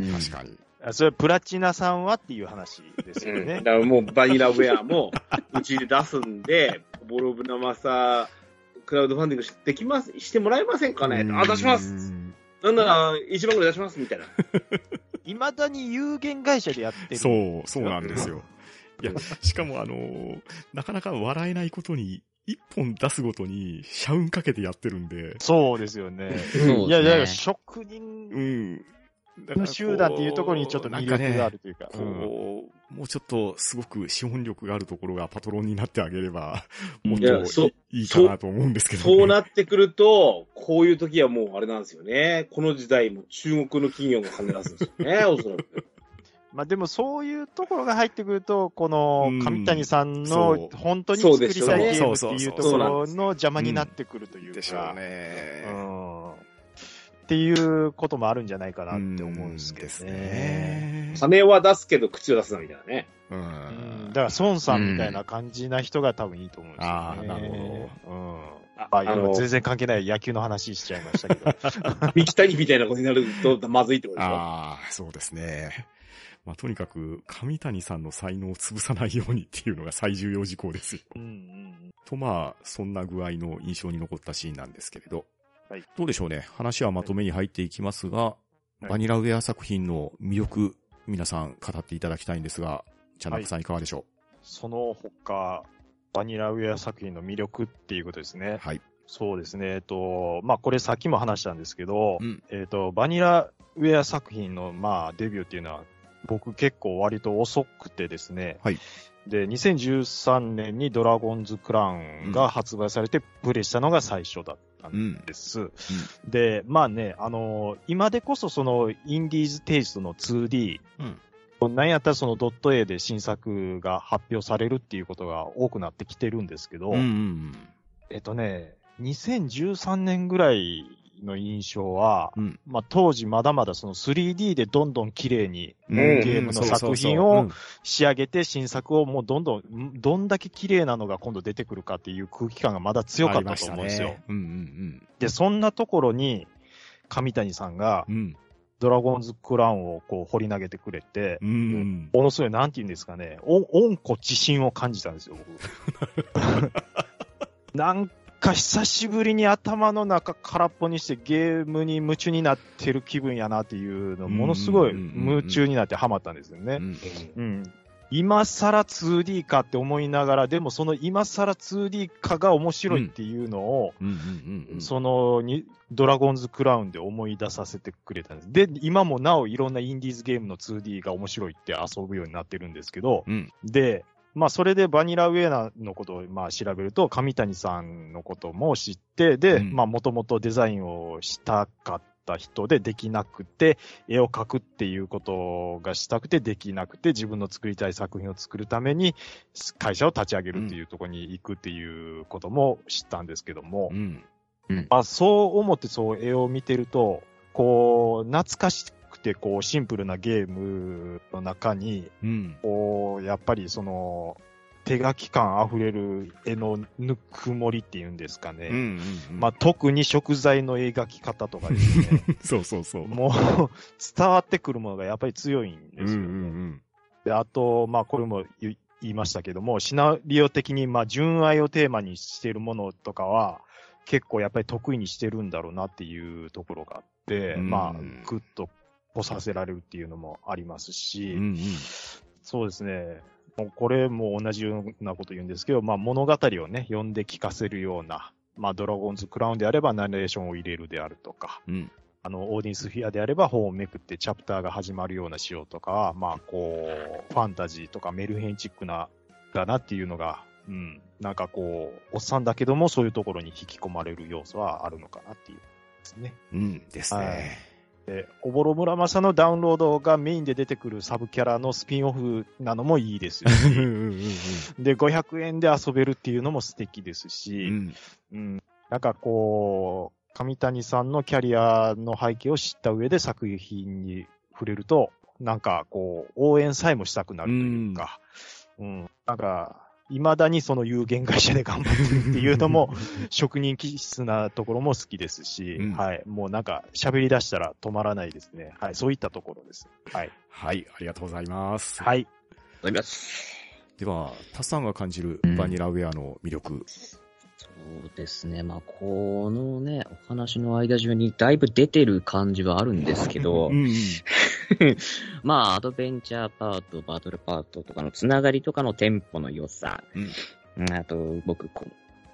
うん確かに。あそれ、プラチナさんはっていう話ですようん、ねだ。からもうバニラウェアもうちで出すんで、ボロブナマサクラウドファンディングしできます、してもらえませんかねあ、出しますうんなんなら1万ぐらい出しますみたいな。いまだに有限会社でやってる。そう、そうなんですよ。いや、しかもあのーなかなか笑えないことに、一本出すごとに、社運かけてやってるんで、そうですよね。いやいや。職人うん。集団っていうところにちょっと魅力があるというか。こう、もうちょっとすごく資本力があるところがパトロンになってあげれば、もっといいかなと思うんですけど、ね。そうなってくると、こういう時はもうあれなんですよね。この時代も中国の企業が金出すんですよね、おそらく。まあでもそういうところが入ってくると、このうん上谷さんの本当に作りたいゲームっていうところの邪魔になってくるというか。でしょうね。うんっていうこともあるんじゃないかなって思うんですけどですね。ね。金は出すけど口を出すなみたいなね。ううんん。だから孫さんみたいな感じな人が多分いいと思うんですよ、ね。あーなるほど。うん。あまあ、あの全然関係ない野球の話しちゃいましたけど。三木谷みたいなことになるとまずいってことでしょ？ああ、そうですね。まあ、とにかく、上谷さんの才能を潰さないようにっていうのが最重要事項ですよ。うんうんと、まあ、そんな具合の印象に残ったシーンなんですけれど。はいどうでしょうね。話はまとめに入っていきますが、いバニラウェア作品の魅力、皆さん語っていただきたいんですが、チャナクさんいかがでしょその他、バニラウェア作品の魅力っていうことですね。はい。そうですね。えっと、まあ、これさっきも話したんですけど、うんえっと、バニラウェア作品の、まあ、デビューっていうのは、僕結構割と遅くてですね。はい。で、2013年にドラゴンズクラウンが発売されてプレイしたのが最初だったんです。で、まあね、あの今でこそそのインディーズテイストの 2D、なんやったらそのドット A で新作が発表されるっていうことが多くなってきてるんですけど、うんうんえっとね、2013年ぐらいの印象は、うんまあ当時まだまだその 3D でどんどん綺麗にうん。うんゲームの作品を仕上げて新作をもうどんどん、どんだけ綺麗なのが今度出てくるかっていう空気感がまだ強かったと思うんですよ。うんうんで、そんなところに、上谷さんがうん。うん。ドラゴンズクラウンをこう掘り投げてくれて、うんうん。ものすごい、なんて言うんですかね、お温故知新を感じたんですよ、僕。な んか久しぶりに頭の中空っぽにしてゲームに夢中になってる気分やなっていうの、ものすごい夢中になってハマったんですよね。うんうん。今更 2D かって思いながら、でもその今更 2D かが面白いっていうのを。そのに、ドラゴンズクラウンで思い出させてくれたんです。で、今もなおいろんなインディーズゲームの 2D が面白いって遊ぶようになってるんですけど、うん。で、まあそれでバニラウェアのことをまあ調べると、上谷さんのことも知って、で、もともとデザインをしたかった人でできなくて、絵を描くっていうことがしたくてできなくて、自分の作りたい作品を作るために会社を立ち上げるっていうところに行くっていうことも知ったんですけども、うん。まあ、そう思ってそう絵を見てると、こう、懐かしくて、こう、シンプルなゲームの中に、うん。こう、やっぱりその、手書き感溢れる絵のぬくもりっていうんですかね。うんうん。まあ、特に食材の描き方とかですね。そうそうそう。もう、伝わってくるものがやっぱり強いんうんですよね。うんで、あと、まあ、これも言言いましたけども、シナリオ的に、まあ、純愛をテーマにしているものとかは、結構やっぱり得意にしてるんだろうなっていうところがあって、うんまあ、ぐっとこさせられるっていうのもありますし、うん。うんうん。そうですね。もうこれも同じようなこと言うんですけど、まあ物語をね、読んで聞かせるような、まあドラゴンズクラウンであればナレーションを入れるであるとか、うん。あの、オーディンスフィアであれば本をめくってチャプターが始まるような仕様とかは、まあこう、ファンタジーとかメルヘンチックな、だなっていうのが、うん、なんかこう、おっさんだけどもそういうところに引き込まれる要素はあるのかなっていうですね。うんですはいね。で、おぼろ村正のダウンロードがメインで出てくるサブキャラのスピンオフなのもいいですし、うんうんうんで、500円で遊べるっていうのも素敵ですうし、ん。うん、なんかこう、上谷さんのキャリアの背景を知った上で作品に触れると、なんかこう、応援さえもしたくなるというか、うん、なんか、未だにその有限会社で頑張ってるっていうのも、職人気質なところも好きですし、うんはい。もうなんか喋り出したら止まらないですね。はい。そういったところです。はい。はい、ありがとうございます。はい。ございます。では、タスさんが感じるうんバニラウェアの魅力。そうですね。まあ、このね、お話の間中にだいぶ出てる感じはあるんですけど、んうん。まあ、アドベンチャーパート、バトルパートとかのつながりとかのテンポの良さ、うん、あと、僕、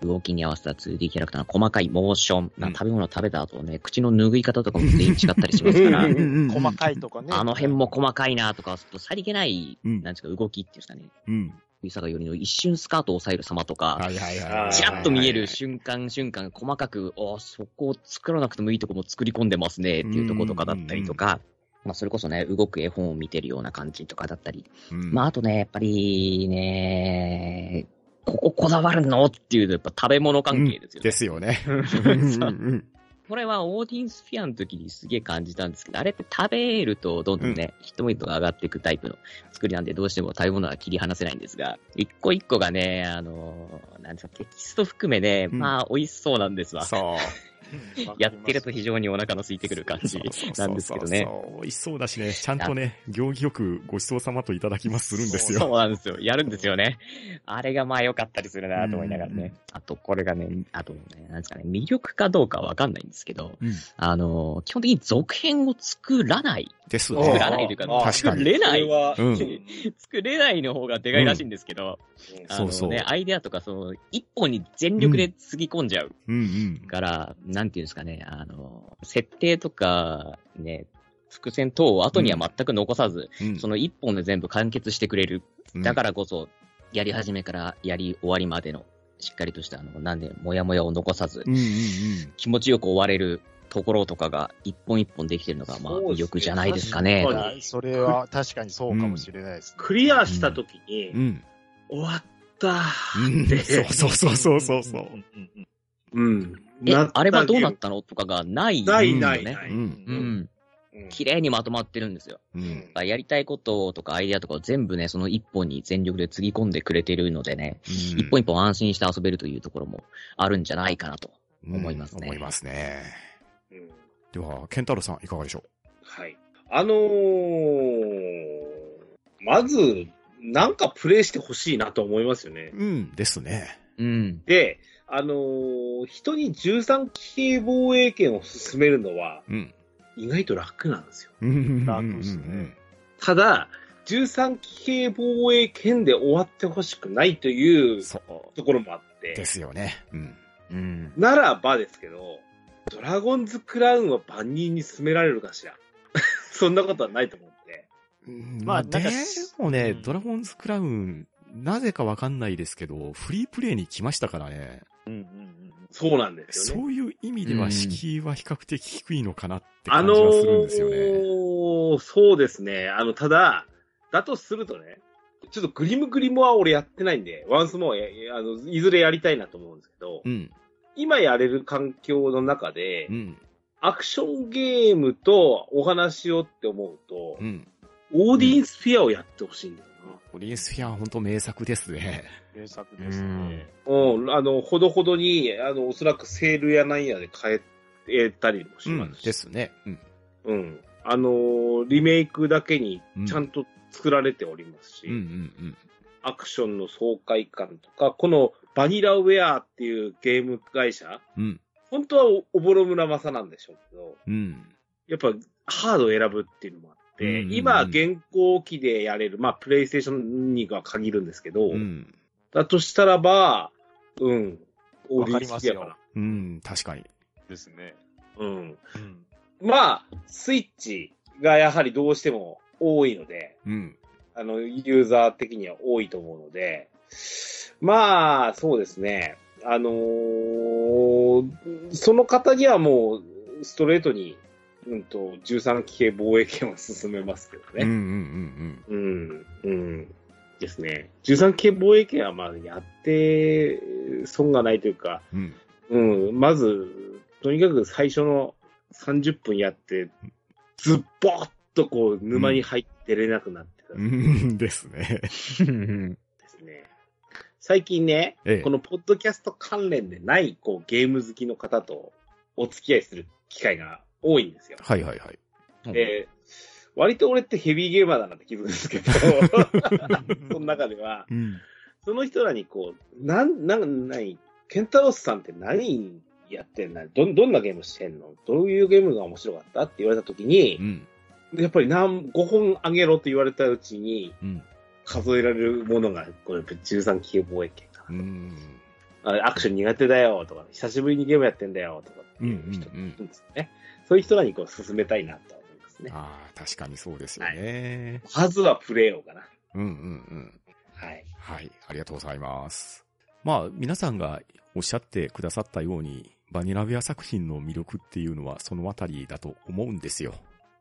動きに合わせた 2D キャラクターの細かいモーション、なうん。食べ物食べた後ね、口の拭い方とかも全員違ったりしますから、細かいとかね。あの辺も細かいなとか、ちょっとさりげない、うん。なんですか、動きっていうんですかね、うん。ゆさがよりの一瞬スカートを押さえる様とか、はいはいあーはい。ちらっと見える瞬間瞬間、細かく、おそこを作らなくてもいいとこも作り込んでますねっていうところとかだったりとか、まあそれこそね、動く絵本を見てるような感じとかだったり、うんまああとね、やっぱりね、こここだわるの？っていうと、やっぱ食べ物関係ですよね。ですよね。これはオーディンスフィアの時にすげえ感じたんですけど、あれって食べるとどんどんね、ヒットポイントが上がっていくタイプの作りなんで、どうしても食べ物は切り離せないんですが、一個一個がね、あの、なんですか、テキスト含めね、うん。まあ美味しそうなんですわ。そやってると非常にお腹の空いてくる感じなんですけどね。そうそうそう美味しそうだしね、ちゃんとね、行儀よくごちそうさまといただきますするんです そうよ。なんですよ。やるんですよね。あれがまあ良かったりするなと思いながらね。あと、これがね、あとね、なんですかね、魅力かどうかわかんないんですけど、うんあの、基本的に続編を作らない。ですあー作らね。ないというか、作れない。作れないの方がでかいらしいんですけど、うんあのそうそうね、アイデアとか、その、一本に全力でつぎ込んじゃううんうん。なんていうんですかね、あの、設定とか、ね、伏線等を後には全く残さず、うんその一本で全部完結してくれる。うんだからこそ、やり始めからやり終わりまでの、しっかりとした、あの、なんで、もやもやを残さずう、んうんうん。気持ちよく終われるところとかが、一本一本できてるのが、まあ、魅力じゃないですかね。確かにそれは確かにそうかもしれないですね。クリアした時に、うん。終わったうんーって、そうそうそうそうそう。んんんうん。えあれはどうなったのとかがない、ないよねないない。うんう。うん綺麗にまとまってるんですよ。うん。やりたいこととかアイデアとかを全部ね、その一本に全力でつぎ込んでくれてるのでね、一本一本安心して遊べるというところもあるんじゃないかなと。思いますね思いますね。うんでは、ケンタロウさんいかがでしょはい。あのー、まず、なんかプレイしてほしいなと思いますよね。ううん、ですね。うん。で、あのー人に13騎兵防衛権を進めるのはうん。意外と楽なんですよ。うん楽ですね。ただ、13騎兵防衛権で終わってほしくないという。ところもあって、ですよね。うん。うん。ならばですけど、ドラゴンズクラウンは万人に進められるかしら。そんなことはないと思って。うんまあまあ、でもね、うんドラゴンズクラウン、なぜかわかんないですけど、フリープレイに来ましたからね。うんうんうんそうなんですよね。そういう意味でうんは敷居は比較的低いのかなってあの感じはするんですよね。ーそうですね。あの、ただ、だとするとね、ちょっとグリムグリムは俺やってないんで、ワンスモアや、あの、いずれやりたいなと思うんですけど、うん。今やれる環境の中で、うん。アクションゲームとお話をって思うと、うん。オーディンスフィアをやってほしいんだよオリエンスフィアは本当名作ですね。名作ですね。な。うん、あの、ほどほどに、あの、おそらくセールやなんやで買えたりもしうん。ますし、ですね。うん。うん。あのーリメイクだけにちゃんと作られておりますし、うんうんアクションの爽快感とか、このバニラウェアっていうゲーム会社、うん。うん。本当はおおぼろ村正なんでしょうけど、うん。やっぱハードを選ぶっていうのもあうんうんうん今現行機でやれる、まあプレイステーションには限るんですけど、うん。だとしたらば、うん、オーディンわかりますよスフィアかうん。確かに。ですね。な。うん。うん。まあ、スイッチがやはりどうしても多いので、うん。あの、ユーザー的には多いと思うので、まあ、そうですね。あのーその方にはもう、ストレートに、うんと、13騎兵防衛権を進めますけどうんうんね。うんうん、うん。ですね。13騎兵防衛権はまあ、やって、損がないというか、うん。うん。うん、まず、とにかく最初の30分やって、ズッボッとこう、沼に入ってれなくなってたうんんですね。ですね。最近ね、ええこのポッドキャスト関連でない、こう、ゲーム好きの方とお付き合いする機会が多いんですよ。はいはいはい。で、割と俺ってヘビーゲーマーだなって気づくんですけど、その中では、うん。その人らにこう、なん、なん、何、ケンタロスさんって何やってんの？ど、どんなゲームしてんの？どういうゲームが面白かった？って言われたときにう、ん。やっぱり何、5本あげろと言われたうちに、うん。数えられるものが、これ、13騎兵防衛権かな。うん。あアクション苦手だよとか、久しぶりにゲームやってんだよとかっていう人うんうんうんいるんですよね。そういう人らにこう進めたいなと思いますね。ああ、確かにそうですよね。まずはプレイをかな。うんうんうん。はい。はい、ありがとうございます。まあ、皆さんがおっしゃってくださったように、バニラビア作品の魅力っていうのはそのあたりだと思うんですよ。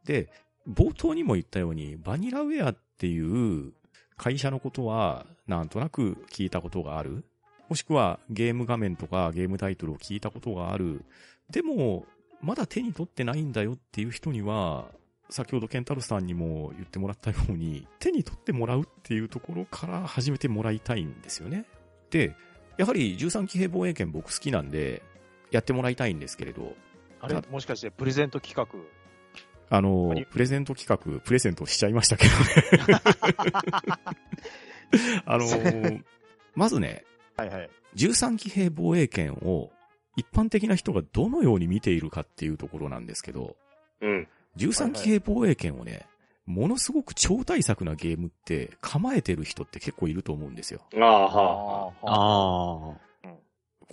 で、冒頭にも言ったように、バニラウェアっていう会社のことは、なんとなく聞いたことがある。もしくはゲーム画面とかゲームタイトルを聞いたことがある。でも、まだ手に取ってないんだよっていう人には、先ほどケンタルさんにも言ってもらったように、手に取ってもらうっていうところから始めてもらいたいんですよね。で、やはり13騎兵防衛権僕好きなんで、やってもらいたいんですけれど、あれ、もしかしてプレゼント企画？あの何、プレゼント企画、プレゼントしちゃいましたけどね。あのー まずね、はいはい。13騎兵防衛権を一般的な人がどのように見ているかっていうところなんですけど、うん。13騎兵防衛権をね、ものすごく超大作なゲームって構えてる人って結構いると思うんですよ。ああ、はあ。ああ。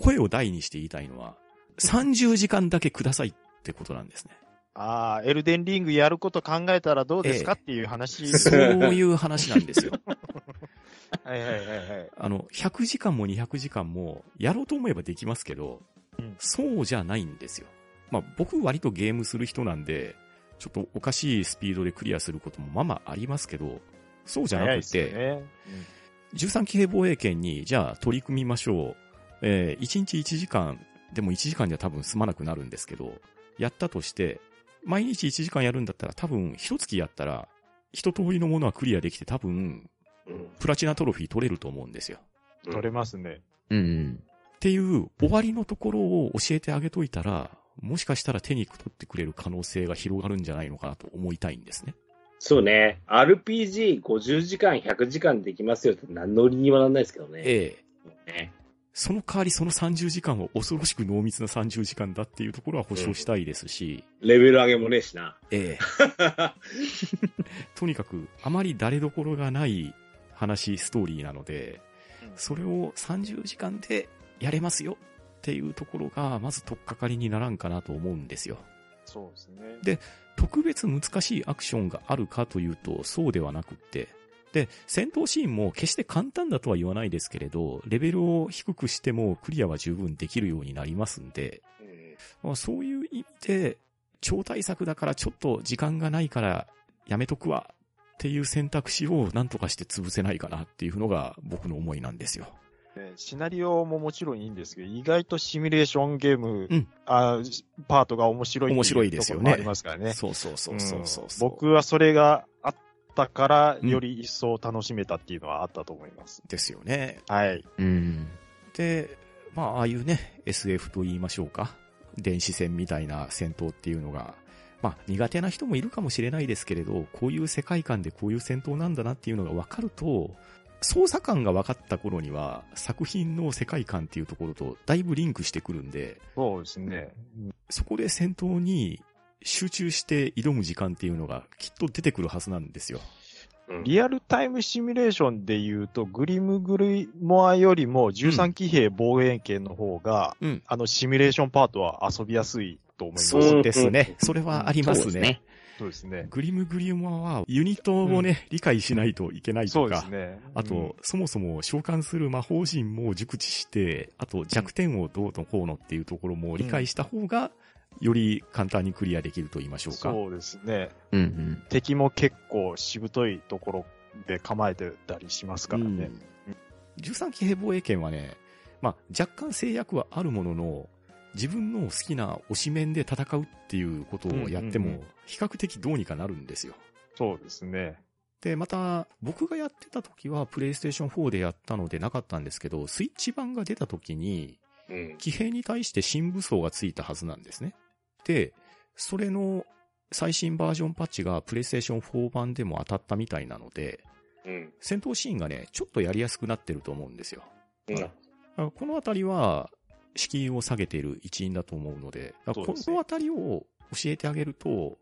声を大にして言いたいのは、30時間だけくださいってことなんですね。ああ、エルデンリングやること考えたらどうですかええっていう話。そういう話なんですよ。はいはいはいはい。あの、100時間も200時間もやろうと思えばできますけど、うんそうじゃないんですよ。まあ僕割とゲームする人なんで、ちょっとおかしいスピードでクリアすることもまあまあありますけど、そうじゃなくて、ですよね。13騎兵防衛権に、じゃあ取り組みましょう。えー、1日1時間、でも1時間じゃ多分済まなくなるんですけど、やったとして、毎日1時間やるんだったら多分一月やったら、一通りのものはクリアできて多分、うん。プラチナトロフィー取れると思うんですよ。うん取れますね。うん。っていう終わりのところを教えてあげといたら、もしかしたら手に取ってくれる可能性が広がるんじゃないのかなと思いたいんですね。そうね。RPG50 時間、100時間できますよって何の売りにもならないですけどね。ええ。ねその代わりその30時間は恐ろしく濃密な30時間だっていうところは保証したいですし、レベル上げもねえしな。ええ。とにかくあまり誰どころがない話、ストーリーなので、それを30時間でやれますよっていうところが、まず取っかかりにならんかなと思うんですよ。そうですね。で特別難しいアクションがあるかというと、そうではなくって、で、戦闘シーンも決して簡単だとは言わないですけれど、レベルを低くしてもクリアは十分できるようになりますんで、うんまあ、そういう意味で、超大作だからちょっと時間がないからやめとくわっていう選択肢を何とかして潰せないかなっていうのが僕の思いなんですよ。ねシナリオももちろんいいんですけど、意外とシミュレーションゲーム、うんあパートが面白い面白いですよねところもありますからね。そうそうそうそうそううんそう。僕はそれがあったから、うんより一層楽しめたっていうのはあったと思います。ですよね。はい。うん。で、まあ、ああいうね、SF と言いましょうか。電子戦みたいな戦闘っていうのが、まあ、苦手な人もいるかもしれないですけれど、こういう世界観でこういう戦闘なんだなっていうのが分かると、操作感が分かった頃には、作品の世界観っていうところとだいぶリンクしてくるんで、そうですね。そこで戦闘に集中して挑む時間っていうのがきっと出てくるはずなんですよ。うんリアルタイムシミュレーションで言うと、グリムグリモアよりも13騎兵防衛権の方が、うん。あのシミュレーションパートは遊びやすいと思います。そうですね。それはありますね。そうですね。グリムグリモアはユニットをね、理解しないといけないそとか、うですね。あと、そもそも召喚する魔法陣も熟知して、あと弱点をどうのこうのっていうところも理解した方が、より簡単にクリアできると言いましょうか。そうですね。うんうん。敵も結構しぶといところで構えてたりしますからね。13騎兵防衛権はね、まあ、若干制約はあるものの、自分の好きな推し面で戦うっていうことをやってうんうんうんも、比較的どうにかなるんですよ。そうですね。で、また、僕がやってた時は、プレイステーション4でやったのでなかったんですけど、スイッチ版が出た時に、うん。騎兵に対して新武装がついたはずなんですね。で、それの最新バージョンパッチがプレイステーション4版でも当たったみたいなので、うん。戦闘シーンがね、ちょっとやりやすくなってると思うんですよ。うんあこのあたりは、敷居を下げている一因だと思うので、このあたりを教えてあげると、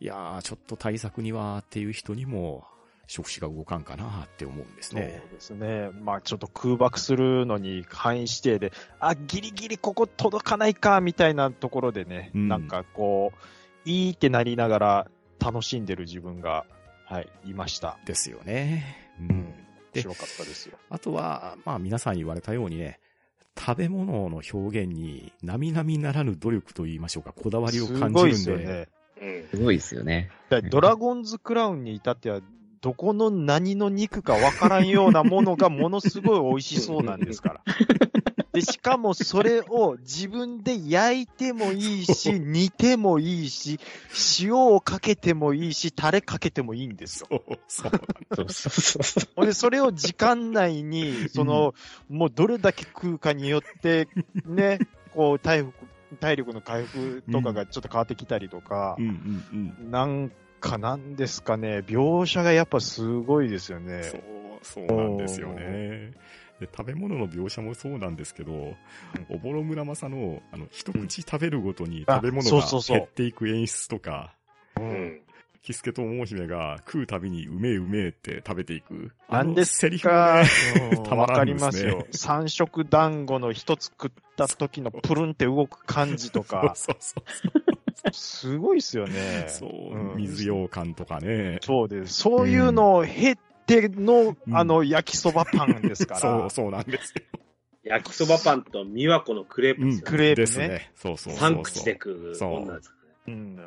いやー、ちょっと対策にはっていう人にも、触手が動かんかなって思うんですそうね。ですね。まあちょっと空爆するのに範囲指定で、あ、ギリギリここ届かないか、みたいなところでね、うんなんかこう、いいってなりながら楽しんでる自分が、はい、いました。ですよね。ううんん。面白かったですよ。あとは、まあ皆さん言われたようにね、食べ物の表現に並々ならぬ努力と言いましょうか、こだわりを感じるんで、ですよね。うん。すごいですよね。ドラゴンズクラウンに至っては、どこの何の肉かわからんようなものがものすごい美味しそうなんですから。で、しかもそれを自分で焼いてもいいし、煮てもいいし、塩をかけてもいいし、タレかけてもいいんですよ。そう、そう。そうそうそうそう。ほんで、それを時間内に、その、もうどれだけ食うかによって、ね、こう、体体力の回復とかがちょっと変わってきたりとかう、んうんうん。なんかなんですかね、描写がやっぱすごいですよね。そう、そうなんですよね。で食べ物の描写もそうなんですけど、おぼろ村正の、あの、一口食べるごとにあ食べ物が減っていく演出とか。キスケと桃姫が食うたびにうめえうめえって食べていく。なんですセリフかがね、、うんたまわからりんですねますよ。三色団子の一つ食った時のプルンって動く感じとか、そうそうすごいっすよね。そう。うん水羊羹とかね。そうです。そういうのを経ての、うんあの、焼きそばパンですから。そう、そうなんですよ。焼きそばパンと美和子のクレープですよ、クレープねですね。そうそうそうそう。三口で食うそう女ですかうん。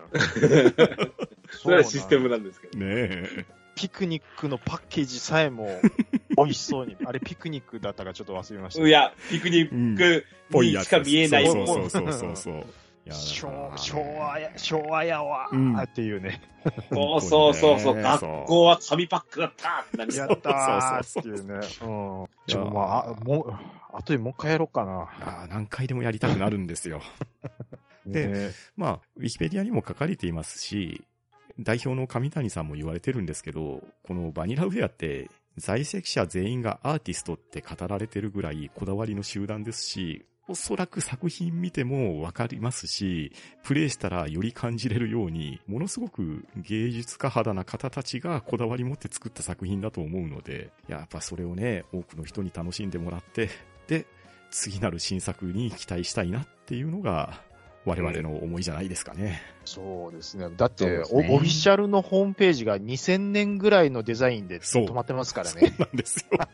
それはシステムなんですけど。ねえ。ピクニックのパッケージさえも美味しそうに。あれピクニックだったかちょっと忘れました。いや、ピクニックにしか見えないそうもの。そうそうそうそう。昭和や、昭和やわうんーっていうね。そうそうそうそう。ね学校は紙パックだったってなりそうやったーっていうね。うん。ちょ、まあ、あもう、後でもう一回やろうかな。あー何回でもやりたくなるんですよ。でねまあ、ウィキペディアにも書かれていますし、代表の上谷さんも言われてるんですけど、このバニラウェアって、在籍者全員がアーティストって語られてるぐらいこだわりの集団ですし、おそらく作品見てもわかりますし、プレイしたらより感じれるように、ものすごく芸術家肌な方たちがこだわり持って作った作品だと思うので、やっぱそれをね、多くの人に楽しんでもらって、で、次なる新作に期待したいなっていうのが、我々の思いじゃないですかね。そうですね。だって、ねおオフィシャルのホームページが2000年ぐらいのデザインで止まってますからそうね。なんですよ。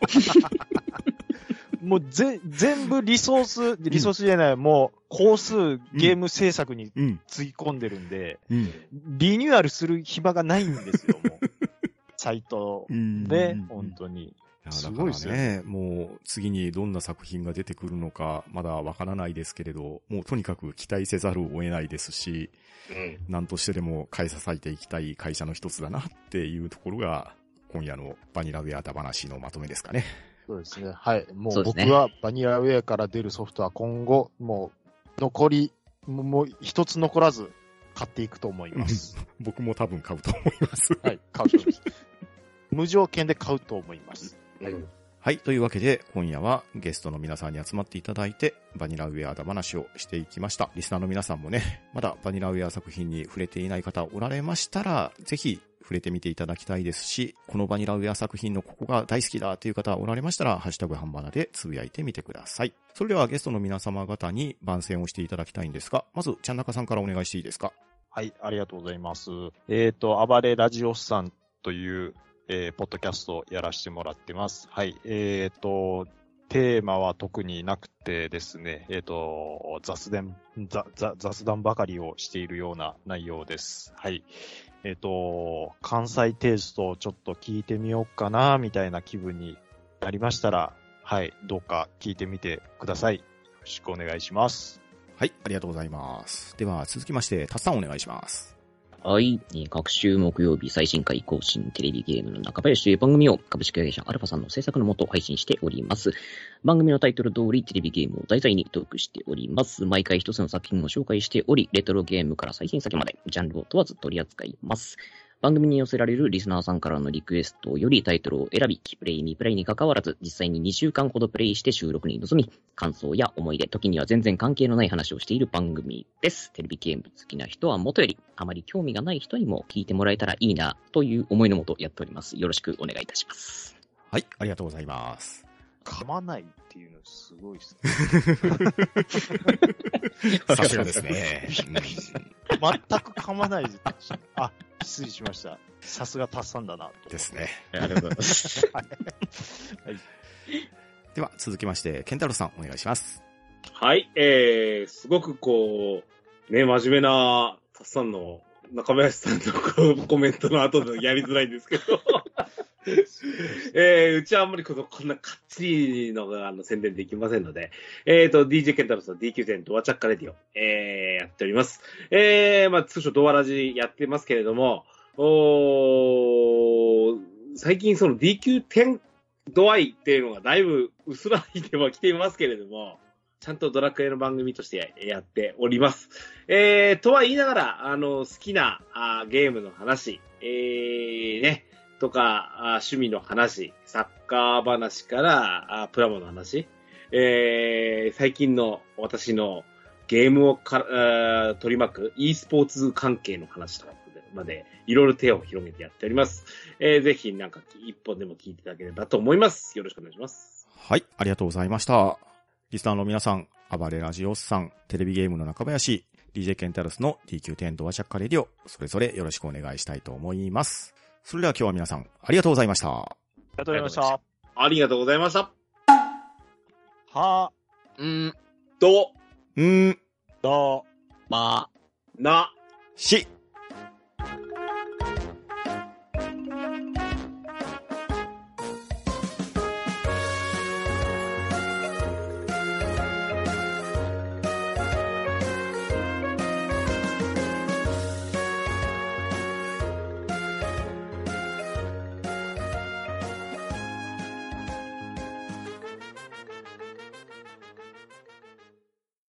もうぜ、全部リソース、リソースじゃない、もう、工数ゲーム制作にうん。つぎ込んでるんで、うん。リニューアルする暇がないんですよ、もう。サイトうんで、本当に。いやすごいですよね、もう次にどんな作品が出てくるのか、まだわからないですけれど、もうとにかく期待せざるを得ないですし、うん。何としてでも買い支えていきたい会社の一つだなっていうところが、今夜のバニラウェアダ話のまとめですかね。そうですね。はい。もそう僕はバニラウェアから出るソフトは今後、もう、残り、もうもう一つ残らず買っていくと思います。僕も多分買うと思います。はい。買うと思います。無条件で買うと思います。はい。というわけで、今夜はゲストの皆さんに集まっていただいて、バニラウェアだ話をしていきました。リスナーの皆さんもね、まだバニラウェア作品に触れていない方おられましたら、ぜひ触れてみていただきたいですし、このバニラウェア作品のここが大好きだという方おられましたら、ハッシュタグハンバナでつぶやいてみてください。それではゲストの皆様方に番宣をしていただきたいんですが、まず、ちゃんなかさんからお願いしていいですか？はい、ありがとうございます。えっ、と、暴れラジオスさんという、えーポッドキャストをやらせてもらってます。はい、えっ、と、テーマは特になくてですね、えっ、と、雑談、雑談ばかりをしているような内容です。はい。えっ、と、関西テイストをちょっと聞いてみようかな、みたいな気分になりましたら、はい、どうか聞いてみてください。よろしくお願いします。はい、ありがとうございます。では、続きまして、たっさんお願いします。はい。各週木曜日最新回更新テレビゲームの中林という番組を株式会社アルファさんの制作のもと配信しております。番組のタイトル通りテレビゲームを題材にトークしております。毎回一つの作品を紹介しており、レトロゲームから最新作までジャンルを問わず取り扱います。番組に寄せられるリスナーさんからのリクエストよりタイトルを選び、プレイにプレイに関わらず、実際に2週間ほどプレイして収録に臨み、感想や思い出、時には全然関係のない話をしている番組です。テレビゲーム好きな人はもとより、あまり興味がない人にも聞いてもらえたらいいな、という思いのもとやっております。よろしくお願いいたします。はい、ありがとうございます。噛まないっていうのすごいですね。さすがですね。全く噛まないです。あ、失礼しました。さすがタッサンだなと。ですね。ありがとうございます。では、続きまして、ケンタロウさんお願いします。はい、えー、すごくこう、ね、真面目な、たっさんの中林さんのコメントの後でやりづらいんですけど、えー、うちはあんまりこの、こんなかっちりのあの宣伝できませんので、えーと、DJ ケンタロスの DQ10 ドアチャッカレディオ、えー、やっております。えー、まあ、通称ドアラジやってますけれども、お最近その DQ10 度合いっていうのがだいぶ薄らいではきていますけれども、ちゃんとドラクエの番組としてやっております。えー、とは言いながら、あの、好きなあゲームの話、えー、ね、とか、あ趣味の話、サッカー話から、あプラモの話、えー、最近の私のゲームをかあ取り巻く e スポーツ関係の話とかまで、いろいろ手を広げてやっております。えー、ぜひなんか一本でも聞いていただければと思います。よろしくお願いします。はい、ありがとうございました。リスナーの皆さん、暴れラジオスさん、テレビゲームの中林、DJ ケンタロスの DQ10 ドアチャッカレディオ、それぞれよろしくお願いしたいと思います。それでは今日は皆さん、ありがとうございました。ありがとうございました。ありがとうございました。は、うん、と、ん。ー、だ、ま、な、し、